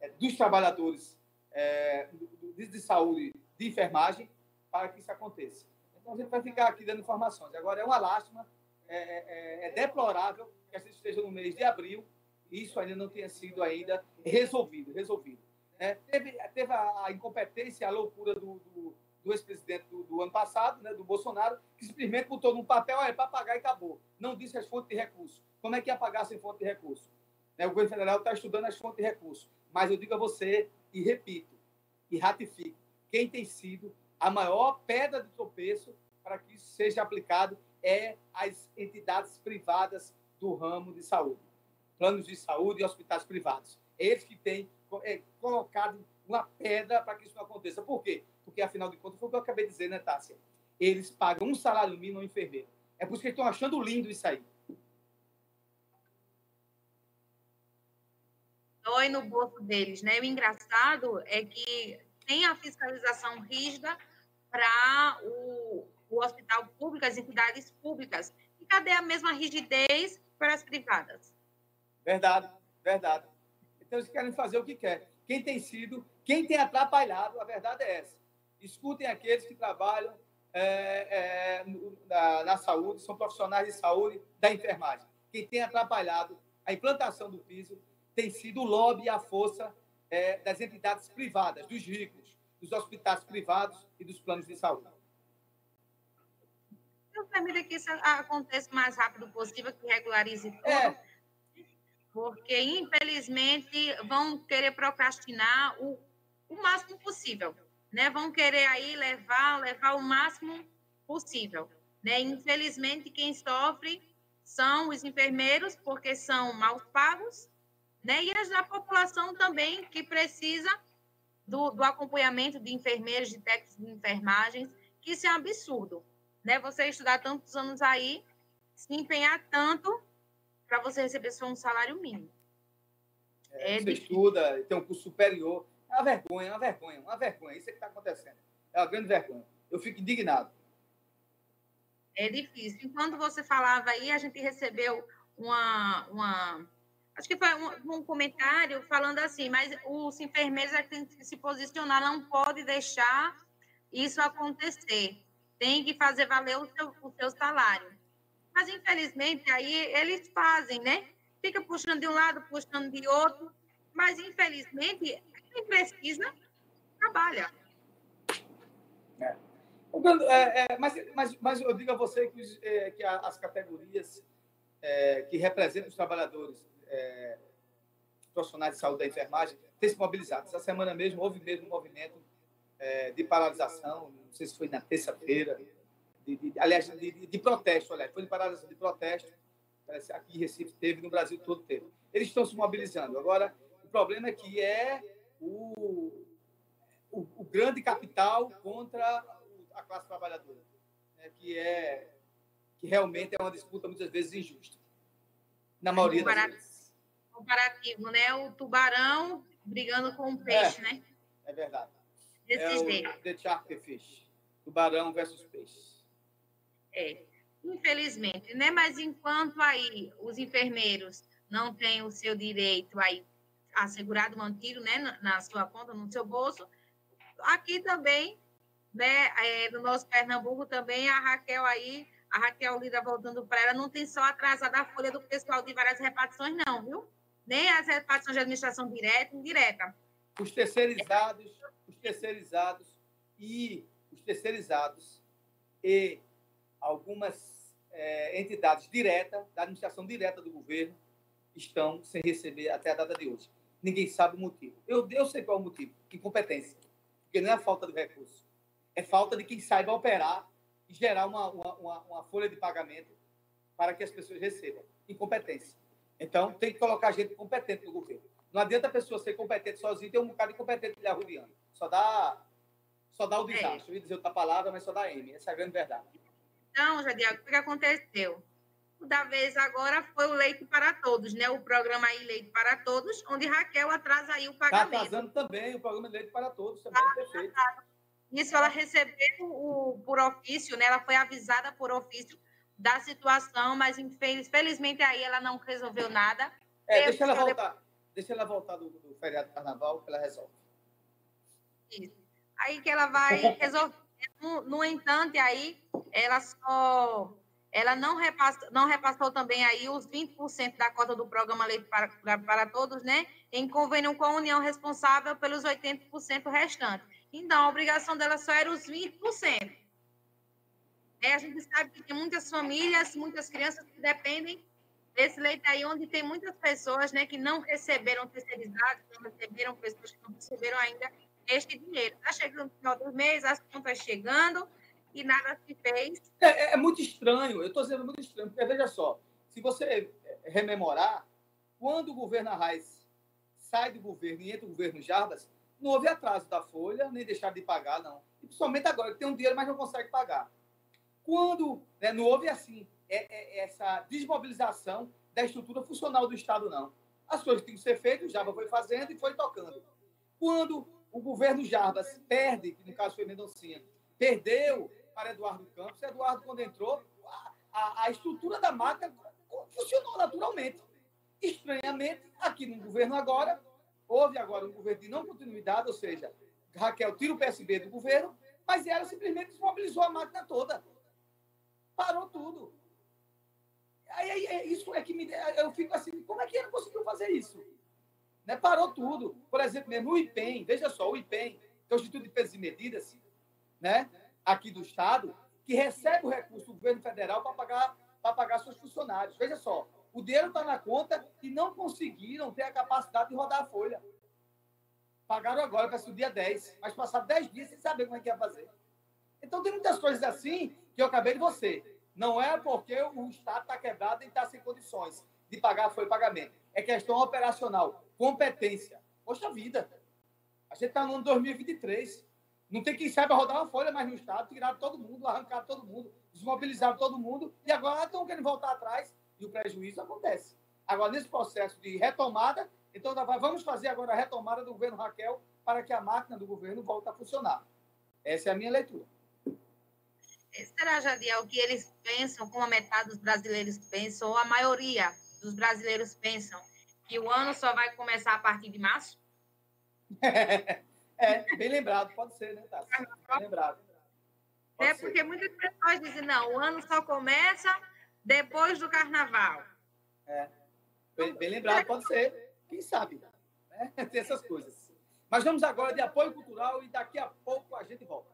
é, dos trabalhadores é, de, de saúde, de enfermagem, para que isso aconteça. Então, a gente vai ficar aqui dando informações. Agora, é uma lástima, é, é, é deplorável que a gente esteja no mês de abril e isso ainda não tenha sido ainda resolvido. resolvido né? teve, teve a, a, incompetência, a loucura do, do, do ex-presidente do, do, ano passado, né, do Bolsonaro, que simplesmente botou num papel, é para pagar e acabou. Não disse as fontes de recurso. Como é que ia pagar sem fonte de recurso? Né, o governo federal está estudando as fontes de recurso. Mas eu digo a você, e repito, e ratifico, quem tem sido a maior pedra de tropeço para que isso seja aplicado é as entidades privadas do ramo de saúde. Planos de saúde e hospitais privados. Eles que têm é, colocado uma pedra para que isso não aconteça. Por quê? Porque, afinal de contas, foi o que eu acabei de dizer, né, Tássia? Eles pagam um salário mínimo ao enfermeiro. É por isso que eles estão achando lindo isso aí. dói no bolso deles, né? O engraçado é que tem a fiscalização rígida para o, o hospital público, as entidades públicas. E cadê a mesma rigidez para as privadas? Verdade, verdade. Então eles querem fazer o que quer. Quem tem sido, quem tem atrapalhado, a verdade é essa. Escutem aqueles que trabalham é, é, na, na saúde, são profissionais de saúde da enfermagem. Quem tem atrapalhado a implantação do piso tem sido o lobby e a força é, das entidades privadas, dos ricos, dos hospitais privados e dos planos de saúde. Eu permito que isso aconteça o mais rápido possível, que regularize tudo. É. Porque, infelizmente, vão querer procrastinar o, o máximo possível. Né? Vão querer aí levar, levar o máximo possível. Né? Infelizmente, quem sofre são os enfermeiros, porque são mal pagos, né? e da população também, que precisa do, do acompanhamento de enfermeiros, de técnicos de enfermagens, que isso é um absurdo. Né? Você estudar tantos anos aí, se empenhar tanto para você receber só um salário mínimo. É, você estuda, tem um curso superior. É uma vergonha, é uma vergonha, uma vergonha. Isso é que está acontecendo. É uma grande vergonha. Eu fico indignado. É difícil. Enquanto você falava aí, a gente recebeu uma, uma acho que foi um, um comentário falando assim, mas os enfermeiros é têm que se posicionar, não pode deixar isso acontecer. Tem que fazer valer o seu, o seu salário. Mas, infelizmente, aí eles fazem, né? Fica puxando de um lado, puxando de outro. Mas, infelizmente, quem precisa, trabalha. É. É, é, mas, mas, mas eu digo a você que, é, que as categorias é, que representam os trabalhadores é, profissionais de saúde da enfermagem têm se mobilizado. Essa semana mesmo houve mesmo um movimento de paralisação, não sei se foi na terça-feira, de, de- aliás, de, de- de protesto, aliás, foi de paralisação de protesto, aqui em Recife teve, no Brasil todo teve. Eles estão se mobilizando. Agora, o problema é que é o, o, o grande capital contra a classe trabalhadora, né, que é que realmente é uma disputa muitas vezes injusta. Na maioria das vezes. Comparativo, né? O tubarão brigando com o peixe, né? É verdade. Desse é o The Shark Fish. Tubarão versus peixe. É, infelizmente, né? Mas enquanto aí os enfermeiros não têm o seu direito aí assegurado, mantido, né, na, sua conta, no seu bolso, aqui também, né, é, no nosso Pernambuco também, a Raquel aí, a Raquel Lida voltando para ela, não tem só atrasada a folha do pessoal de várias repartições, não, viu? Nem as repartições de administração direta e indireta. Os terceirizados, os terceirizados e os terceirizados e algumas eh, entidades diretas, da administração direta do governo, estão sem receber até a data de hoje. Ninguém sabe o motivo. Eu, eu sei qual é o motivo. Incompetência. Porque não é falta de recurso. É falta de quem saiba operar e gerar uma, uma, uma, uma folha de pagamento para que as pessoas recebam. Incompetência. Então, tem que colocar gente competente no governo. Não adianta a pessoa ser competente sozinha e ter um bocado de incompetente lhe arrudeando. Só dá, só dá o desastre. Eu ia dizer outra palavra, mas só dá M. Essa é a grande verdade. Então, Jadiago, o que aconteceu? Da vez agora foi o Leite para Todos, né? O programa aí Leite para Todos, onde Raquel atrasa aí o Está pagamento. atrasando também o programa de leite para todos, também, perfeito. Isso ela recebeu o, por ofício, né? Ela foi avisada por ofício da situação, mas infeliz- felizmente aí ela não resolveu nada. É, deixa ela voltar. Deixa ela voltar do, do feriado de carnaval que ela resolve. Isso. Aí que ela vai resolver. No, no entanto, aí ela só ela não repassou, não repassou também aí os 20% da cota do programa Leite para, para, Todos, né? Em convênio com a União responsável pelos 80% restantes. Então, a obrigação dela só era os 20%. É, a gente sabe que tem muitas famílias, muitas crianças que dependem desse leite aí, onde tem muitas pessoas né, que não receberam terceirizados, não receberam pessoas que não receberam ainda este dinheiro. Está chegando no final do mês, as contas chegando e nada se fez. É, é- é muito estranho, eu estou dizendo muito estranho, porque veja só, se você eh, rememorar, quando o governo Arraes sai do governo e entra o governo Jarbas, não houve atraso da folha, nem deixar de pagar, não. E principalmente agora, que tem um dinheiro, mas não consegue pagar. Quando né, não houve assim, é, é- essa desmobilização da estrutura funcional do Estado, não. As coisas tinham que ser feitas, o Jarbas foi fazendo e foi tocando. Quando o governo Jarbas perde, que no caso foi Mendoncinha, perdeu para Eduardo Campos, Eduardo, quando entrou, a, a, estrutura da máquina funcionou naturalmente. Estranhamente, aqui no governo agora, houve agora um governo de não continuidade, ou seja, Raquel tira o PSB do governo, mas ela simplesmente desmobilizou a máquina toda. Parou tudo. Aí, aí, é isso é que me. Eu fico assim, como é que ele conseguiu fazer isso? Né? Parou tudo. Por exemplo, mesmo o IPEM, veja só, o IPEM, que é o Instituto de Pesos e Medidas, né? Aqui do Estado, que recebe o recurso do governo federal para pagar, para pagar seus funcionários. Veja só, o dinheiro está na conta e não conseguiram ter a capacidade de rodar a folha. Pagaram agora, para o dia 10, mas passaram 10 dias sem saber como é que ia fazer. Então, tem muitas coisas assim que eu acabei de você. Não é porque o Estado está quebrado e está sem condições de pagar foi pagamento. É questão operacional, competência. Poxa vida, a gente está no ano 2023. Não tem quem saiba rodar uma folha mais no Estado, tiraram todo mundo, arrancaram todo mundo, desmobilizaram todo mundo, e agora estão querendo voltar atrás e o prejuízo acontece. Agora, nesse processo de retomada, então vamos fazer agora a retomada do governo Raquel para que a máquina do governo volte a funcionar. Essa é a minha leitura. Será, Jadiel, que eles pensam, como a metade dos brasileiros pensam, ou a maioria dos brasileiros pensam, que o ano só vai começar a partir de março? é, bem lembrado, pode ser, né, Tassi? Bem lembrado. Pode é, ser. porque muitas pessoas dizem, não, o ano só começa depois do carnaval. É, bem, bem lembrado, pode ser. Quem sabe? Né? Tem essas coisas. Mas vamos agora de apoio cultural e daqui a pouco a gente volta.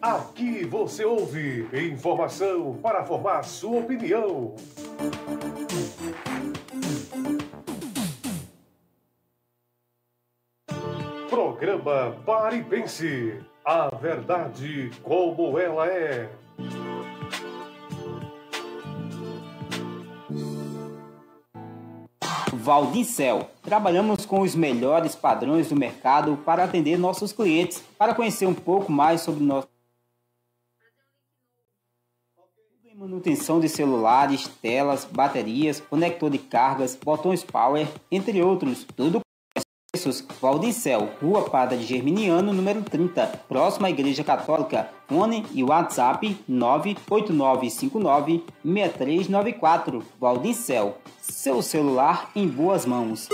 Aqui você ouve informação para formar sua opinião. Programa Pare e Pense. A verdade como ela é. Valdicel. Trabalhamos com os melhores padrões do mercado para atender nossos clientes. Para conhecer um pouco mais sobre nosso manutenção de celulares, telas, baterias, conector de cargas, botões power, entre outros. Tudo preços. Valdicel, Rua Padre Germiniano, número 30, próxima à Igreja Católica. Fone e WhatsApp 989596394. Valdicel, seu celular em boas mãos.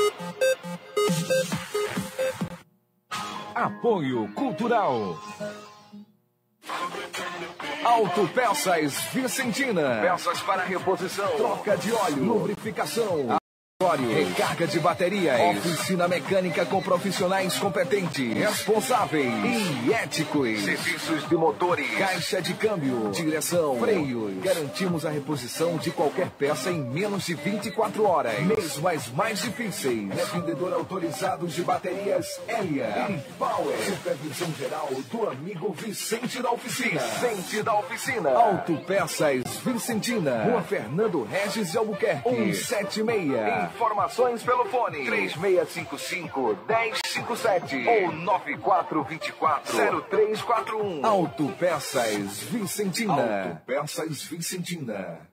Apoio Cultural. Autopeças Vicentina. Peças para reposição, troca de óleo, lubrificação. Recarga de baterias. Oficina mecânica com profissionais competentes, responsáveis e éticos. Serviços de motores, caixa de câmbio, direção, freios. Garantimos a reposição de qualquer peça em menos de 24 horas. Mesmo as mais difíceis. É vendedor autorizado de baterias Elia e Power. Supervisão geral do amigo Vicente da Oficina. Vicente da Oficina. Autopeças Vicentina. Rua Fernando Regis de Albuquerque. 176. Informações pelo fone 3655 1057 ou 9424 0341. Autopeças Vicentina. Autopeças Vicentina.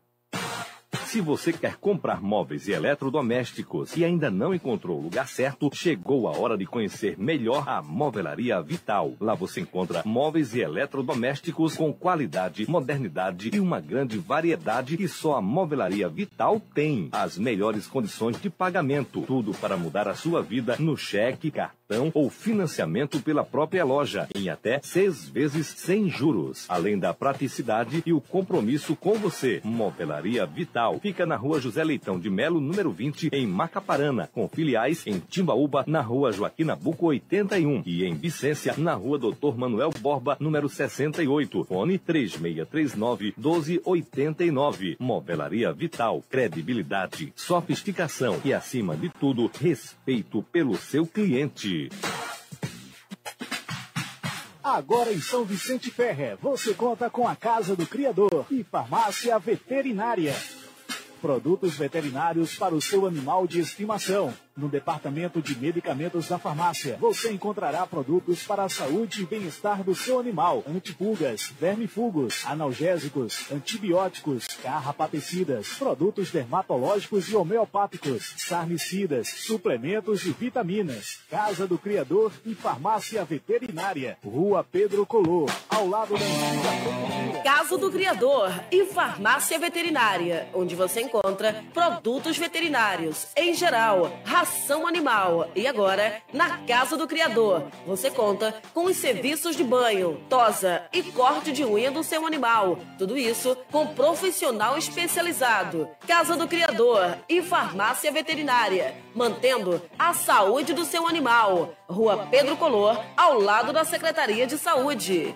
Se você quer comprar móveis e eletrodomésticos e ainda não encontrou o lugar certo, chegou a hora de conhecer melhor a Movelaria Vital. Lá você encontra móveis e eletrodomésticos com qualidade, modernidade e uma grande variedade que só a Movelaria Vital tem. As melhores condições de pagamento, tudo para mudar a sua vida no cheque, cartão ou financiamento pela própria loja, em até seis vezes sem juros. Além da praticidade e o compromisso com você. Movelaria Vital fica na rua José Leitão de Melo, número 20, em Macaparana, com filiais em Timbaúba, na rua Joaquim Nabuco 81 e em Vicência, na rua Doutor Manuel Borba, número 68. Fone 3639 1289. Movelaria Vital, credibilidade, sofisticação e, acima de tudo, respeito pelo seu cliente. Agora em São Vicente Ferrer, você conta com a Casa do Criador e Farmácia Veterinária. Produtos veterinários para o seu animal de estimação No departamento de medicamentos da farmácia, você encontrará produtos para a saúde e bem-estar do seu animal: antipulgas, vermifugos, analgésicos, antibióticos, carrapaticidas, produtos dermatológicos e homeopáticos, sarnicidas, suplementos e vitaminas. Casa do Criador e Farmácia Veterinária. Rua Pedro Colô, ao lado da Casa do Criador e Farmácia Veterinária, onde você encontra produtos veterinários em geral, ração animal. E agora, na Casa do Criador, você conta com os serviços de banho, tosa e corte de unha do seu animal. Tudo isso com profissional especializado. Casa do Criador e Farmácia Veterinária, mantendo a saúde do seu animal. Rua Pedro Color, ao lado da Secretaria de Saúde.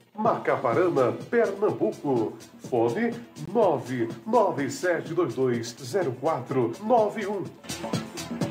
Macaparana, Pernambuco. Fone 997220491.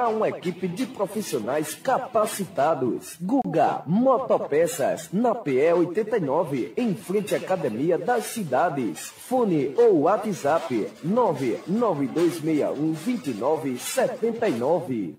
a uma equipe de profissionais capacitados. Guga Motopeças, na PE 89, em frente à Academia das Cidades. Fone ou WhatsApp 99261 2979.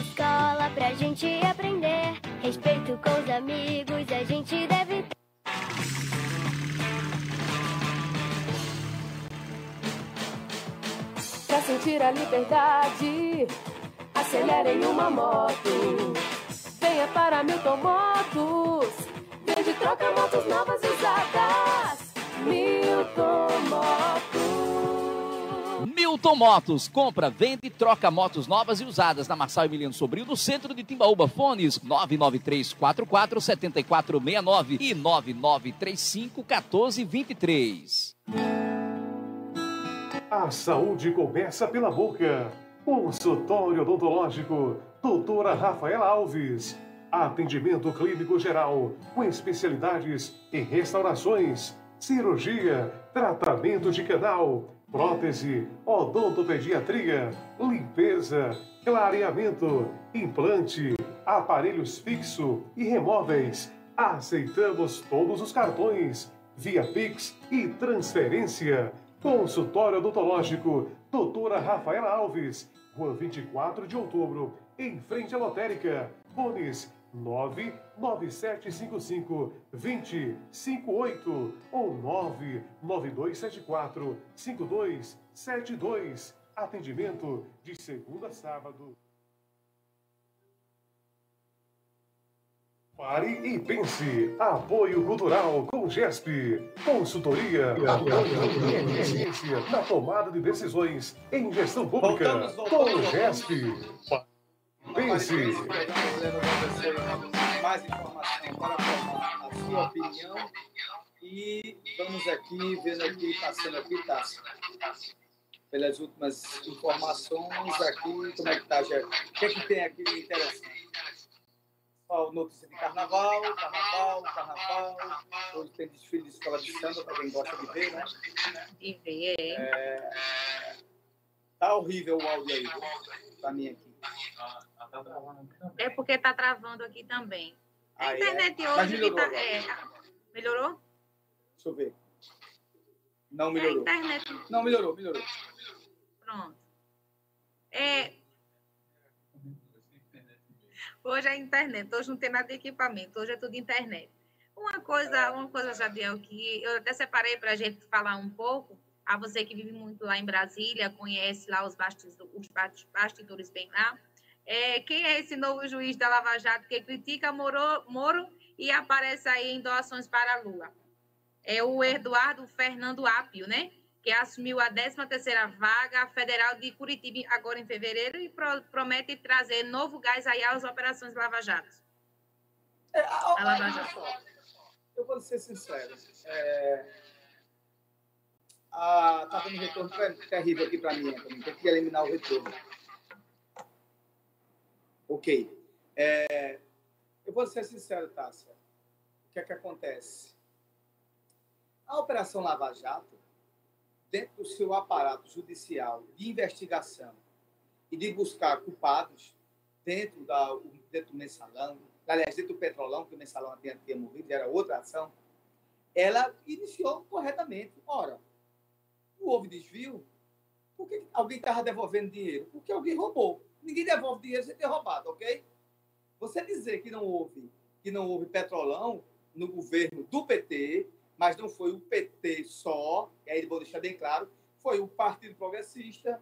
Escola pra gente aprender. Respeito com os amigos, a gente deve ter. Pra sentir a liberdade, acelere em uma moto. Venha para Milton Motos. Vende e troca motos novas usadas. Milton Motos. Milton Motos, compra, vende e troca motos novas e usadas na Marçal Emiliano Sobrinho, no centro de Timbaúba. Fones 993447469 e 99351423. A saúde começa pela boca. Consultório odontológico, doutora Rafaela Alves. Atendimento clínico geral, com especialidades em restaurações, cirurgia, tratamento de canal, prótese, odontopediatria, limpeza, clareamento, implante, aparelhos fixo e remóveis. Aceitamos todos os cartões, via Pix e transferência. Consultório odontológico, doutora Rafaela Alves, Rua 24 de outubro, em frente à lotérica. Fones 99755 2058 ou 99274 5272. Atendimento de segunda a sábado. Pare e pense. Apoio Cultural com GESP. Consultoria, apoio e eficiência na tomada de decisões em gestão pública. Com. GESP. Pense. mais informação para formar a sua opinião. E vamos aqui, vendo aqui, passando aqui, tá? Pelas últimas informações aqui, como é que tá, Jeff? O que é que tem aqui de interessante? Ó, notícia de carnaval, carnaval, carnaval. Hoje tem desfile de escola de samba, para quem gosta de ver, né? De ver, é. É, Tá horrível o áudio aí, para mim aqui. É porque tá travando aqui também. A Ah, é? internet Mas hoje melhorou tá. é, melhorou? Deixa eu ver. Não É a melhorou. internet. Não melhorou, melhorou. Pronto. É, hoje é internet, hoje não tem nada de equipamento, hoje é tudo internet. Uma coisa, uma coisa, Jadiel, que eu até separei para a gente falar um pouco, a você que vive muito lá em Brasília, conhece lá os bastidores, os basti- bastidores bem lá, é, quem é esse novo juiz da Lava Jato que critica Moro, Moro e aparece aí em doações para Lula? É o Eduardo Fernando Apio, né? que assumiu a 13ª vaga federal de Curitiba agora em fevereiro e pro- promete trazer novo gás aí às operações Lava Jato. A Lava Jato. Eu vou ser sincero. É... Ah, tá dando um retorno ter- terrível aqui para mim, Antônio. Tem que eliminar o retorno. Ok. É... Eu vou ser sincero, Tássia. O que é que acontece? A Operação Lava Jato, dentro do seu aparato judicial de investigação e de buscar culpados dentro, da, dentro do mensalão, aliás, dentro do petrolão, que o mensalão tinha, tinha morrido, era outra ação, ela iniciou corretamente. Ora, não houve desvio, por que alguém estava devolvendo dinheiro? Porque alguém roubou. Ninguém devolve dinheiro sem ter roubado, ok? Você dizer que não houve, que não houve petrolão no governo do PT, mas não foi o PT só, e aí vou deixar bem claro, foi o Partido Progressista,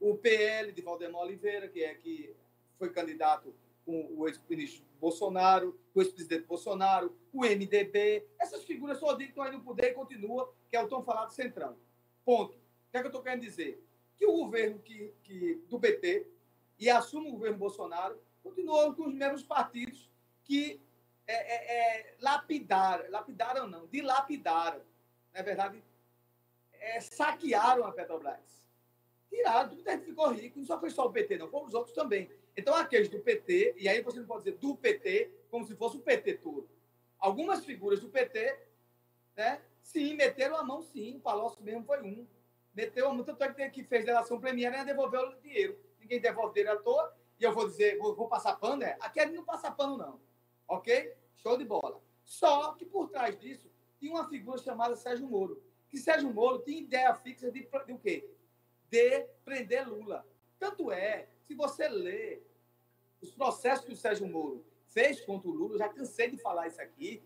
o PL de Valdemar Oliveira, que é que foi candidato com o ex-ministro Bolsonaro, o ex-presidente Bolsonaro, o MDB, essas figuras só que estão aí no poder e continua, que é o tão falado Centrão. Ponto. O que é que eu estou querendo dizer? Que o governo que, que, do PT e assume o governo Bolsonaro continuam com os mesmos partidos que é, é, é, lapidaram, lapidaram não, dilapidaram, na verdade, é, saquearam a Petrobras. Tiraram, tudo que ficou rico, não só foi só o PT, não, foram os outros também. Então, aqueles do PT, e aí você não pode dizer do PT, como se fosse o PT todo. Algumas figuras do PT, né, sim, meteram a mão, sim, o Palocci mesmo foi um. Meteu a mão, tanto é que fez delação premiada e devolveu o dinheiro. Ninguém devolve dinheiro à toa, e eu vou dizer, vou, vou passar pano, é? Aqui ele não passa pano, não. Ok? Show de bola. Só que por trás disso tinha uma figura chamada Sérgio Moro. Que Sérgio Moro tinha ideia fixa de, de o quê? De prender Lula. Tanto é, se você lê os processos que o Sérgio Moro fez contra o Lula, já cansei de falar isso aqui,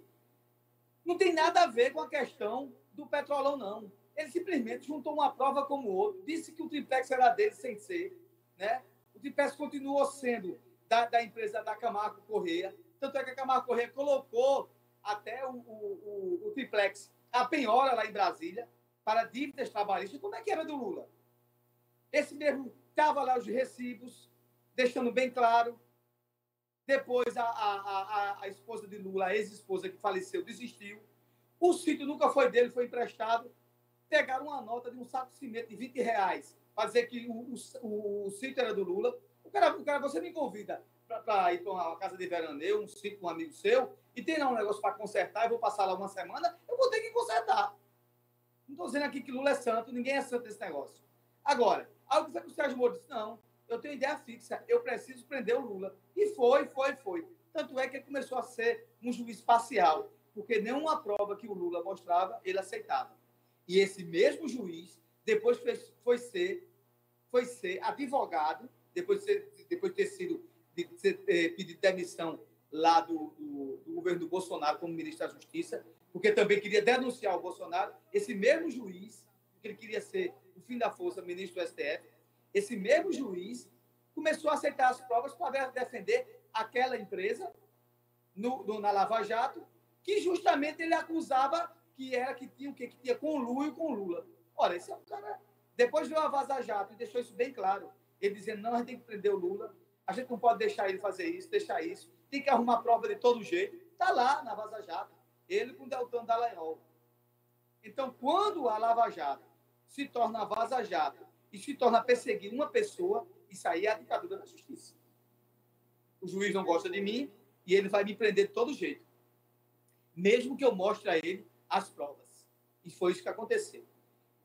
não tem nada a ver com a questão do petrolão, não. Ele simplesmente juntou uma prova como outra, disse que o triplex era dele sem ser, né? O triplex continuou sendo da, da empresa da Camargo Correia, tanto é que a Camargo Correia colocou até o, o, o, o triplex, a penhora lá em Brasília, para dívidas trabalhistas. Como é que era do Lula? Esse mesmo estava lá os recibos, deixando bem claro. Depois, a, a, a, a esposa de Lula, a ex-esposa que faleceu, desistiu. O sítio nunca foi dele, foi emprestado. Pegaram uma nota de um saco de cimento de 20 reais para dizer que o, o, o sítio era do Lula. O cara, o cara você me convida para ir para uma casa de veraneio, um sítio com um amigo seu, e tem lá um negócio para consertar, eu vou passar lá uma semana, eu vou ter que consertar. Não estou dizendo aqui que Lula é santo, ninguém é santo nesse negócio. Agora, algo que o Sérgio Moro disse, não, eu tenho ideia fixa, eu preciso prender o Lula. E foi, foi, foi. Tanto é que ele começou a ser um juiz parcial, porque nenhuma prova que o Lula mostrava, ele aceitava. E esse mesmo juiz, depois fez, foi, ser, foi ser advogado, depois de, ser, depois de ter sido de eh, pedido demissão lá do, do, do governo do Bolsonaro como ministro da Justiça, porque também queria denunciar o Bolsonaro, esse mesmo juiz, que ele queria ser, no fim da força, ministro do STF, esse mesmo juiz começou a aceitar as provas para defender aquela empresa no, no- na Lava Jato, que justamente ele acusava que era que tinha o quê? Que tinha conluio com Lula. Ora, esse é um cara. Depois veio a Vaza Jato e deixou isso bem claro. Ele dizendo: não, a gente tem que prender o Lula, a gente não pode deixar ele fazer isso, deixar isso, tem que arrumar prova de todo jeito. Está lá na Vaza Jato, ele com o Deltan Dallagnol. Então, quando a Lava Jato se torna Vaza Jato e se torna perseguir uma pessoa, isso aí é a ditadura da justiça. O juiz não gosta de mim e ele vai me prender de todo jeito. Mesmo que eu mostre a ele as provas. E foi isso que aconteceu.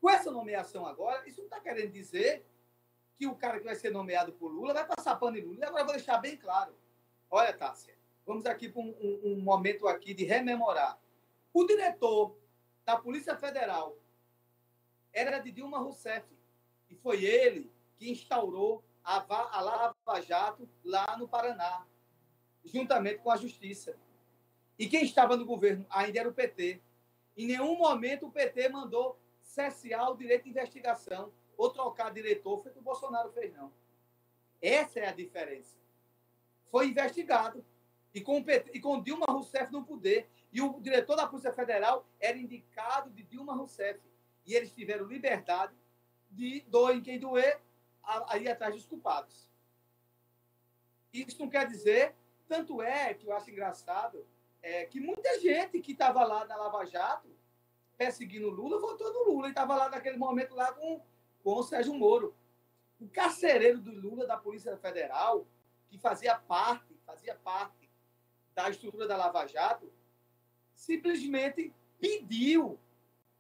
Com essa nomeação agora, isso não está querendo dizer que o cara que vai ser nomeado por Lula vai passar pano em Lula. E agora vou deixar bem claro. Olha, Tássia, vamos aqui para um, um- um momento aqui de rememorar. O diretor da Polícia Federal era de Dilma Rousseff. E foi ele que instaurou a, a Lava Jato lá no Paraná, juntamente com a Justiça. E quem estava no governo ainda era o PT. Em nenhum momento o PT mandou cessar o direito de investigação ou trocar diretor, foi o que o Bolsonaro fez, não. Essa é a diferença. Foi investigado. E com, e com Dilma Rousseff no poder. E o diretor da Polícia Federal era indicado de Dilma Rousseff. E eles tiveram liberdade de doer em quem doer, a, a ir atrás dos culpados. Isso não quer dizer, tanto é que eu acho engraçado, é, que muita gente que estava lá na Lava Jato, perseguindo o Lula, votou no Lula. E estava lá naquele momento lá com, com o Sérgio Moro. O carcereiro do Lula, da Polícia Federal, que fazia parte, fazia parte da estrutura da Lava Jato, simplesmente pediu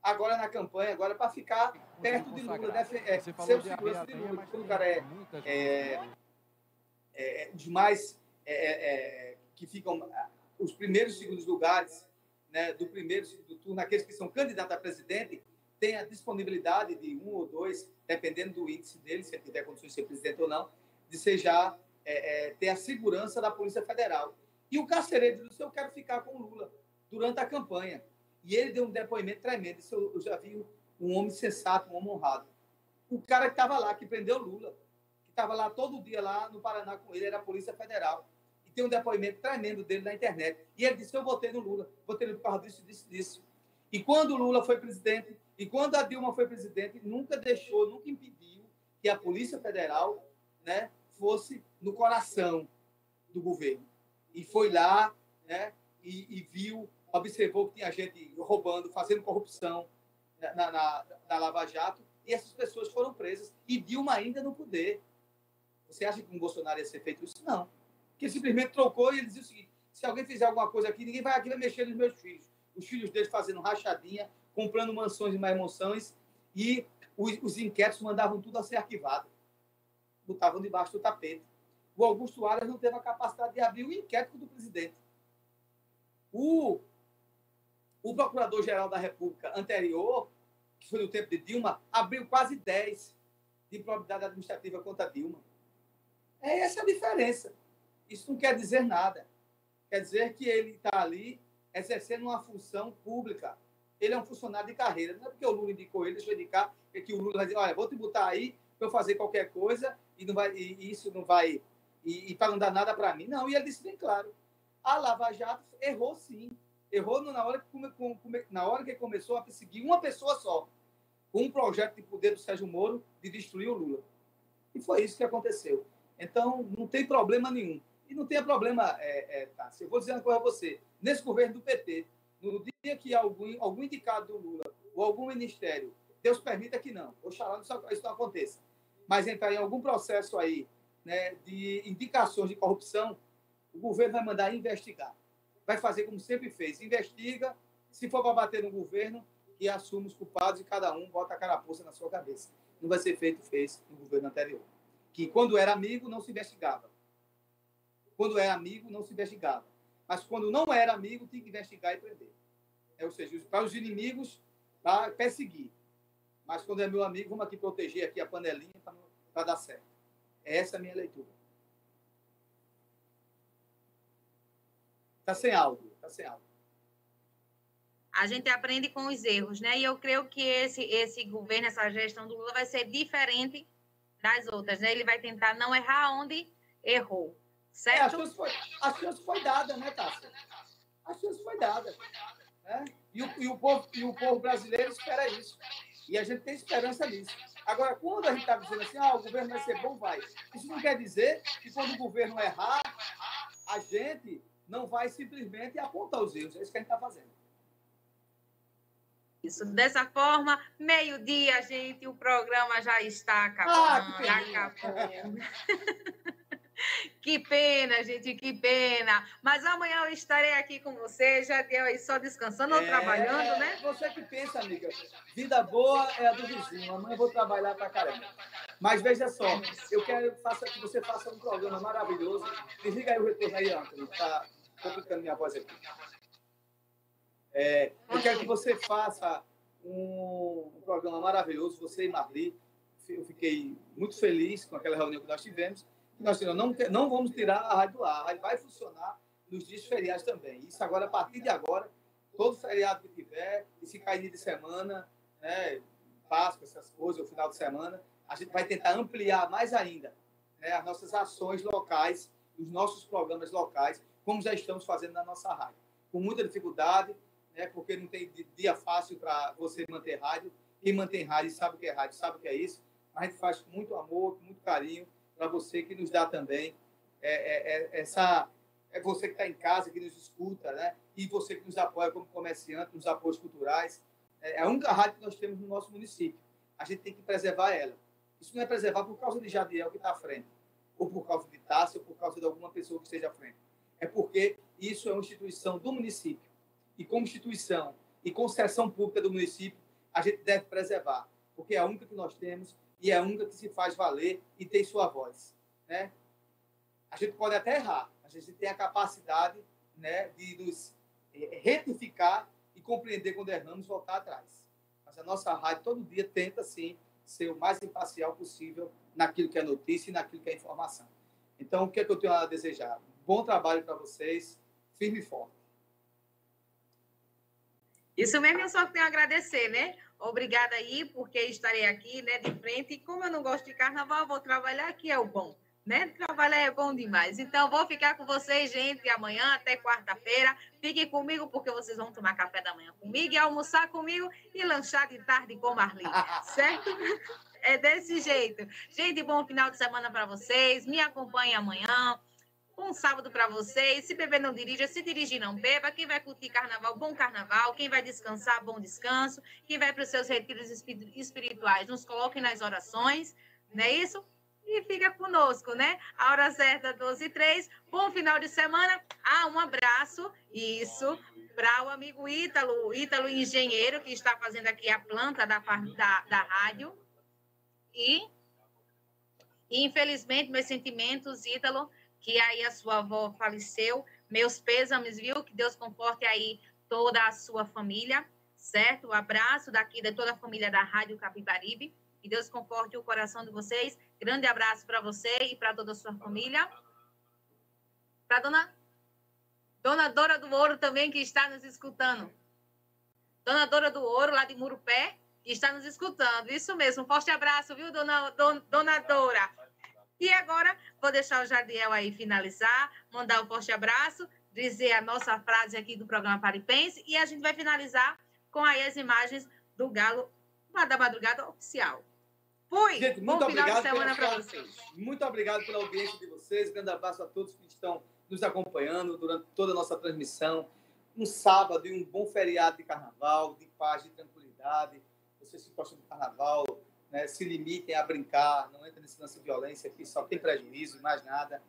agora na campanha, agora para ficar perto de Lula, defe- é, ser o segurança de Lula. Quando o cara é, muita gente. é, é, os mais é, é, é, que ficam ah, os primeiros e segundos lugares né, do primeiro turno, aqueles que são candidatos a presidente, têm a disponibilidade de um ou dois, dependendo do índice dele, se ele tiver condições de ser presidente ou não, de ser já é, é, ter a segurança da Polícia Federal. E o carcereiro disse: Eu quero ficar com o Lula durante a campanha. E ele deu um depoimento tremendo. Disse, Eu, eu já vi um homem sensato, um homem honrado. O cara que estava lá, que prendeu Lula, que estava lá todo dia lá no Paraná com ele, era a Polícia Federal. Tem um depoimento tremendo dele na internet. E ele disse: Eu votei no Lula, votei no causa disso, disso, disso. E quando o Lula foi presidente, e quando a Dilma foi presidente, nunca deixou, nunca impediu que a Polícia Federal né, fosse no coração do governo. E foi lá né, e, e viu, observou que tinha gente roubando, fazendo corrupção na, na, na Lava Jato, e essas pessoas foram presas. E Dilma ainda no poder. Você acha que o Bolsonaro ia ser feito isso? Não. Ele simplesmente trocou e ele dizia o seguinte: se alguém fizer alguma coisa aqui, ninguém vai aqui vai mexer nos meus filhos. Os filhos deles fazendo rachadinha, comprando mansões e mais mansões, e os, os inquéritos mandavam tudo a ser arquivado. Botavam debaixo do tapete. O Augusto Aras não teve a capacidade de abrir o inquérito do presidente. O, o procurador-geral da República anterior, que foi no tempo de Dilma, abriu quase 10 de improbidade administrativa contra Dilma. É essa a diferença. Isso não quer dizer nada. Quer dizer que ele está ali exercendo uma função pública. Ele é um funcionário de carreira. Não é porque o Lula indicou ele, deixa eu indicar, é que o Lula vai dizer, olha, vou te botar aí para eu fazer qualquer coisa e, não vai, e isso não vai... E, e para não dar nada para mim. Não, e ele disse bem claro. A Lava Jato errou sim. Errou na hora, que, na hora que começou a perseguir uma pessoa só. Com um projeto de poder do Sérgio Moro de destruir o Lula. E foi isso que aconteceu. Então, não tem problema nenhum. E não tem problema, é, é? Eu vou dizer uma coisa a você. Nesse governo do PT, no dia que algum, algum indicado do Lula ou algum ministério, Deus permita que não, oxalá isso não aconteça, mas entrar em algum processo aí né, de indicações de corrupção, o governo vai mandar investigar. Vai fazer como sempre fez, investiga, se for para bater no governo, que assume os culpados e cada um bota a carapuça na sua cabeça. Não vai ser feito, fez no governo anterior. Que quando era amigo, não se investigava. Quando era amigo, não se investigava. Mas quando não era amigo, tinha que investigar e prender. É, ou seja, para os inimigos, para perseguir. Mas quando é meu amigo, vamos aqui proteger aqui a panelinha para dar certo. Essa é a minha leitura. Está sem áudio, está sem áudio. A gente aprende com os erros, né? E eu creio que esse, esse governo, essa gestão do Lula vai ser diferente das outras, né? Ele vai tentar não errar onde errou. É, a, chance foi, a chance foi dada, né, Tássia? A chance foi dada. Né? E, o, e, o povo, e o povo brasileiro espera isso. E a gente tem esperança nisso. Agora, quando a gente está dizendo assim, ah, o governo vai ser bom, vai. Isso não quer dizer que quando o governo errar, a gente não vai simplesmente apontar os erros. É isso que a gente está fazendo. Isso, dessa forma, meio-dia, gente, o programa já está acabando. Ah, que acabando. Que pena, gente, que pena. Mas amanhã eu estarei aqui com você, já deu aí só descansando ou É, trabalhando, né? Você que pensa, amiga. Vida boa é a do vizinho. Amanhã eu vou trabalhar pra caramba. Mas veja só, eu quero que faça- que você faça um programa maravilhoso. Desliga aí o retorno aí, Antônio. Tá complicando minha voz aqui. É, eu quero que você faça um, um programa maravilhoso, você e Marli. Eu fiquei muito feliz com aquela reunião que nós tivemos. Nós tivemos, não, não vamos tirar a rádio do ar. A rádio vai funcionar nos dias feriados também. Isso agora, a partir de agora, todo feriado que tiver, e se cair de semana, né, Páscoa, essas coisas, o final de semana, a gente vai tentar ampliar mais ainda né, as nossas ações locais, os nossos programas locais, como já estamos fazendo na nossa rádio. Com muita dificuldade, né, porque não tem di- dia fácil para você manter rádio. Quem mantém rádio sabe o que é rádio, sabe o que é isso. A gente faz com muito amor, com muito carinho, para você que nos dá também é, é, é, essa. É você que está em casa, que nos escuta, né? E você que nos apoia como comerciante, nos apoios culturais. É a única rádio que nós temos no nosso município. A gente tem que preservar ela. Isso não é preservar por causa de Jadiel que está à frente, ou por causa de Tássio, ou por causa de alguma pessoa que esteja à frente. É porque isso é uma instituição do município. E como instituição e concessão pública do município, a gente deve preservar, porque é a única que nós temos e é a única que se faz valer e tem sua voz. Né? A gente pode até errar, a gente tem a capacidade né, de nos eh, retificar e compreender quando erramos, voltar atrás. Mas a nossa rádio todo dia tenta, sim, ser o mais imparcial possível naquilo que é notícia e naquilo que é informação. Então, o que é que eu tenho a desejar? Bom trabalho para vocês, firme e forte. Isso mesmo, eu só tenho a agradecer, né? Obrigada aí, porque estarei aqui, né, de frente. E como eu não gosto de carnaval, vou trabalhar aqui, é o bom, né? Trabalhar é bom demais. Então, vou ficar com vocês, gente, amanhã até quarta-feira. Fiquem comigo, porque vocês vão tomar café da manhã comigo e almoçar comigo e lanchar de tarde com Marli, certo? É desse jeito. Gente, bom final de semana para vocês. Me acompanhem amanhã. Bom sábado para vocês. Se beber, não dirija. Se dirigir, não beba. Quem vai curtir carnaval, bom carnaval. Quem vai descansar, bom descanso. Quem vai para os seus retiros espi- espirituais, nos coloquem nas orações. Não é isso? E fica conosco, né? A hora certa, 12 e 3. Bom final de semana. Ah, um abraço. Isso. Para o amigo Ítalo, Ítalo Engenheiro, que está fazendo aqui a planta da, da, da rádio. E, e, infelizmente, meus sentimentos, Ítalo, que aí a sua avó faleceu. Meus pêsames, viu? Que Deus conforte aí toda a sua família, certo? Um abraço daqui de toda a família da Rádio Capibaribe. Que Deus conforte o coração de vocês. Grande abraço para você e para toda a sua família. Para dona Dona Dora do Ouro também, que está nos escutando. Dona Dora do Ouro, lá de Murupé, que está nos escutando. Isso mesmo. Um forte abraço, viu, dona, don- dona Dora? E agora, vou deixar o Jardiel aí finalizar, mandar um forte abraço, dizer a nossa frase aqui do programa Paripense e a gente vai finalizar com aí as imagens do Galo da madrugada oficial. Fui! Gente, Bom muito de obrigado semana para vocês. Muito obrigado pela audiência de vocês. Grande abraço a todos que estão nos acompanhando durante toda a nossa transmissão. Um sábado e um bom feriado de carnaval, de paz, de tranquilidade. Vocês que gostam do carnaval, né, se limitem a brincar, não entrem nesse lance de violência aqui, só tem prejuízo, mais nada.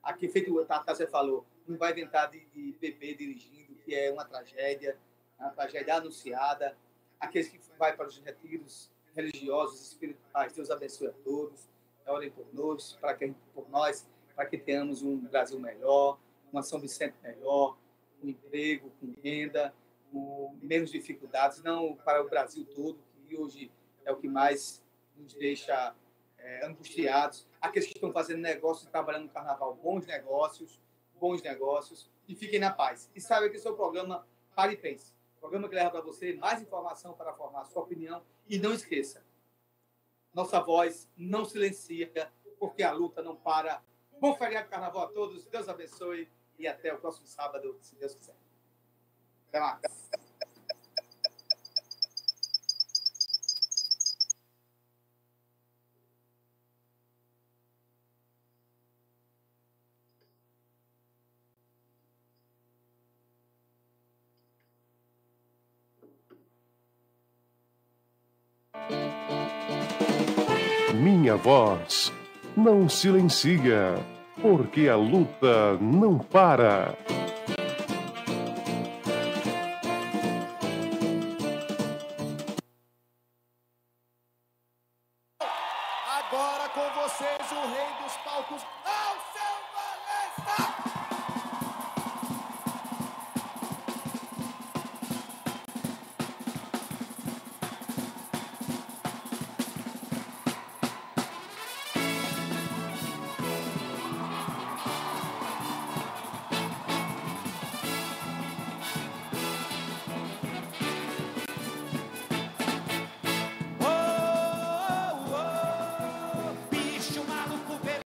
Aqui, feito o Tatá falou, não vai inventar de, de beber dirigindo, que é uma tragédia, uma tragédia anunciada. Aqueles que vai para os retiros religiosos, espirituais, Deus abençoe a todos. Orem por nós, para que por nós, para que tenhamos um Brasil melhor, uma São Vicente melhor, com emprego, com renda, com menos dificuldades, não para o Brasil todo, que hoje é o que mais nos deixa é, angustiados. Aqueles que estão fazendo negócios, trabalhando no carnaval, bons negócios, bons negócios, e fiquem na paz. E saiba que esse é o programa Pare e Pense. Programa que leva para você mais informação para formar sua opinião. E não esqueça, nossa voz não silencia, porque a luta não para Bom feriado de carnaval a todos. Deus abençoe. E até o próximo sábado, se Deus quiser. Até mais. Voz não silencia, porque a luta não para.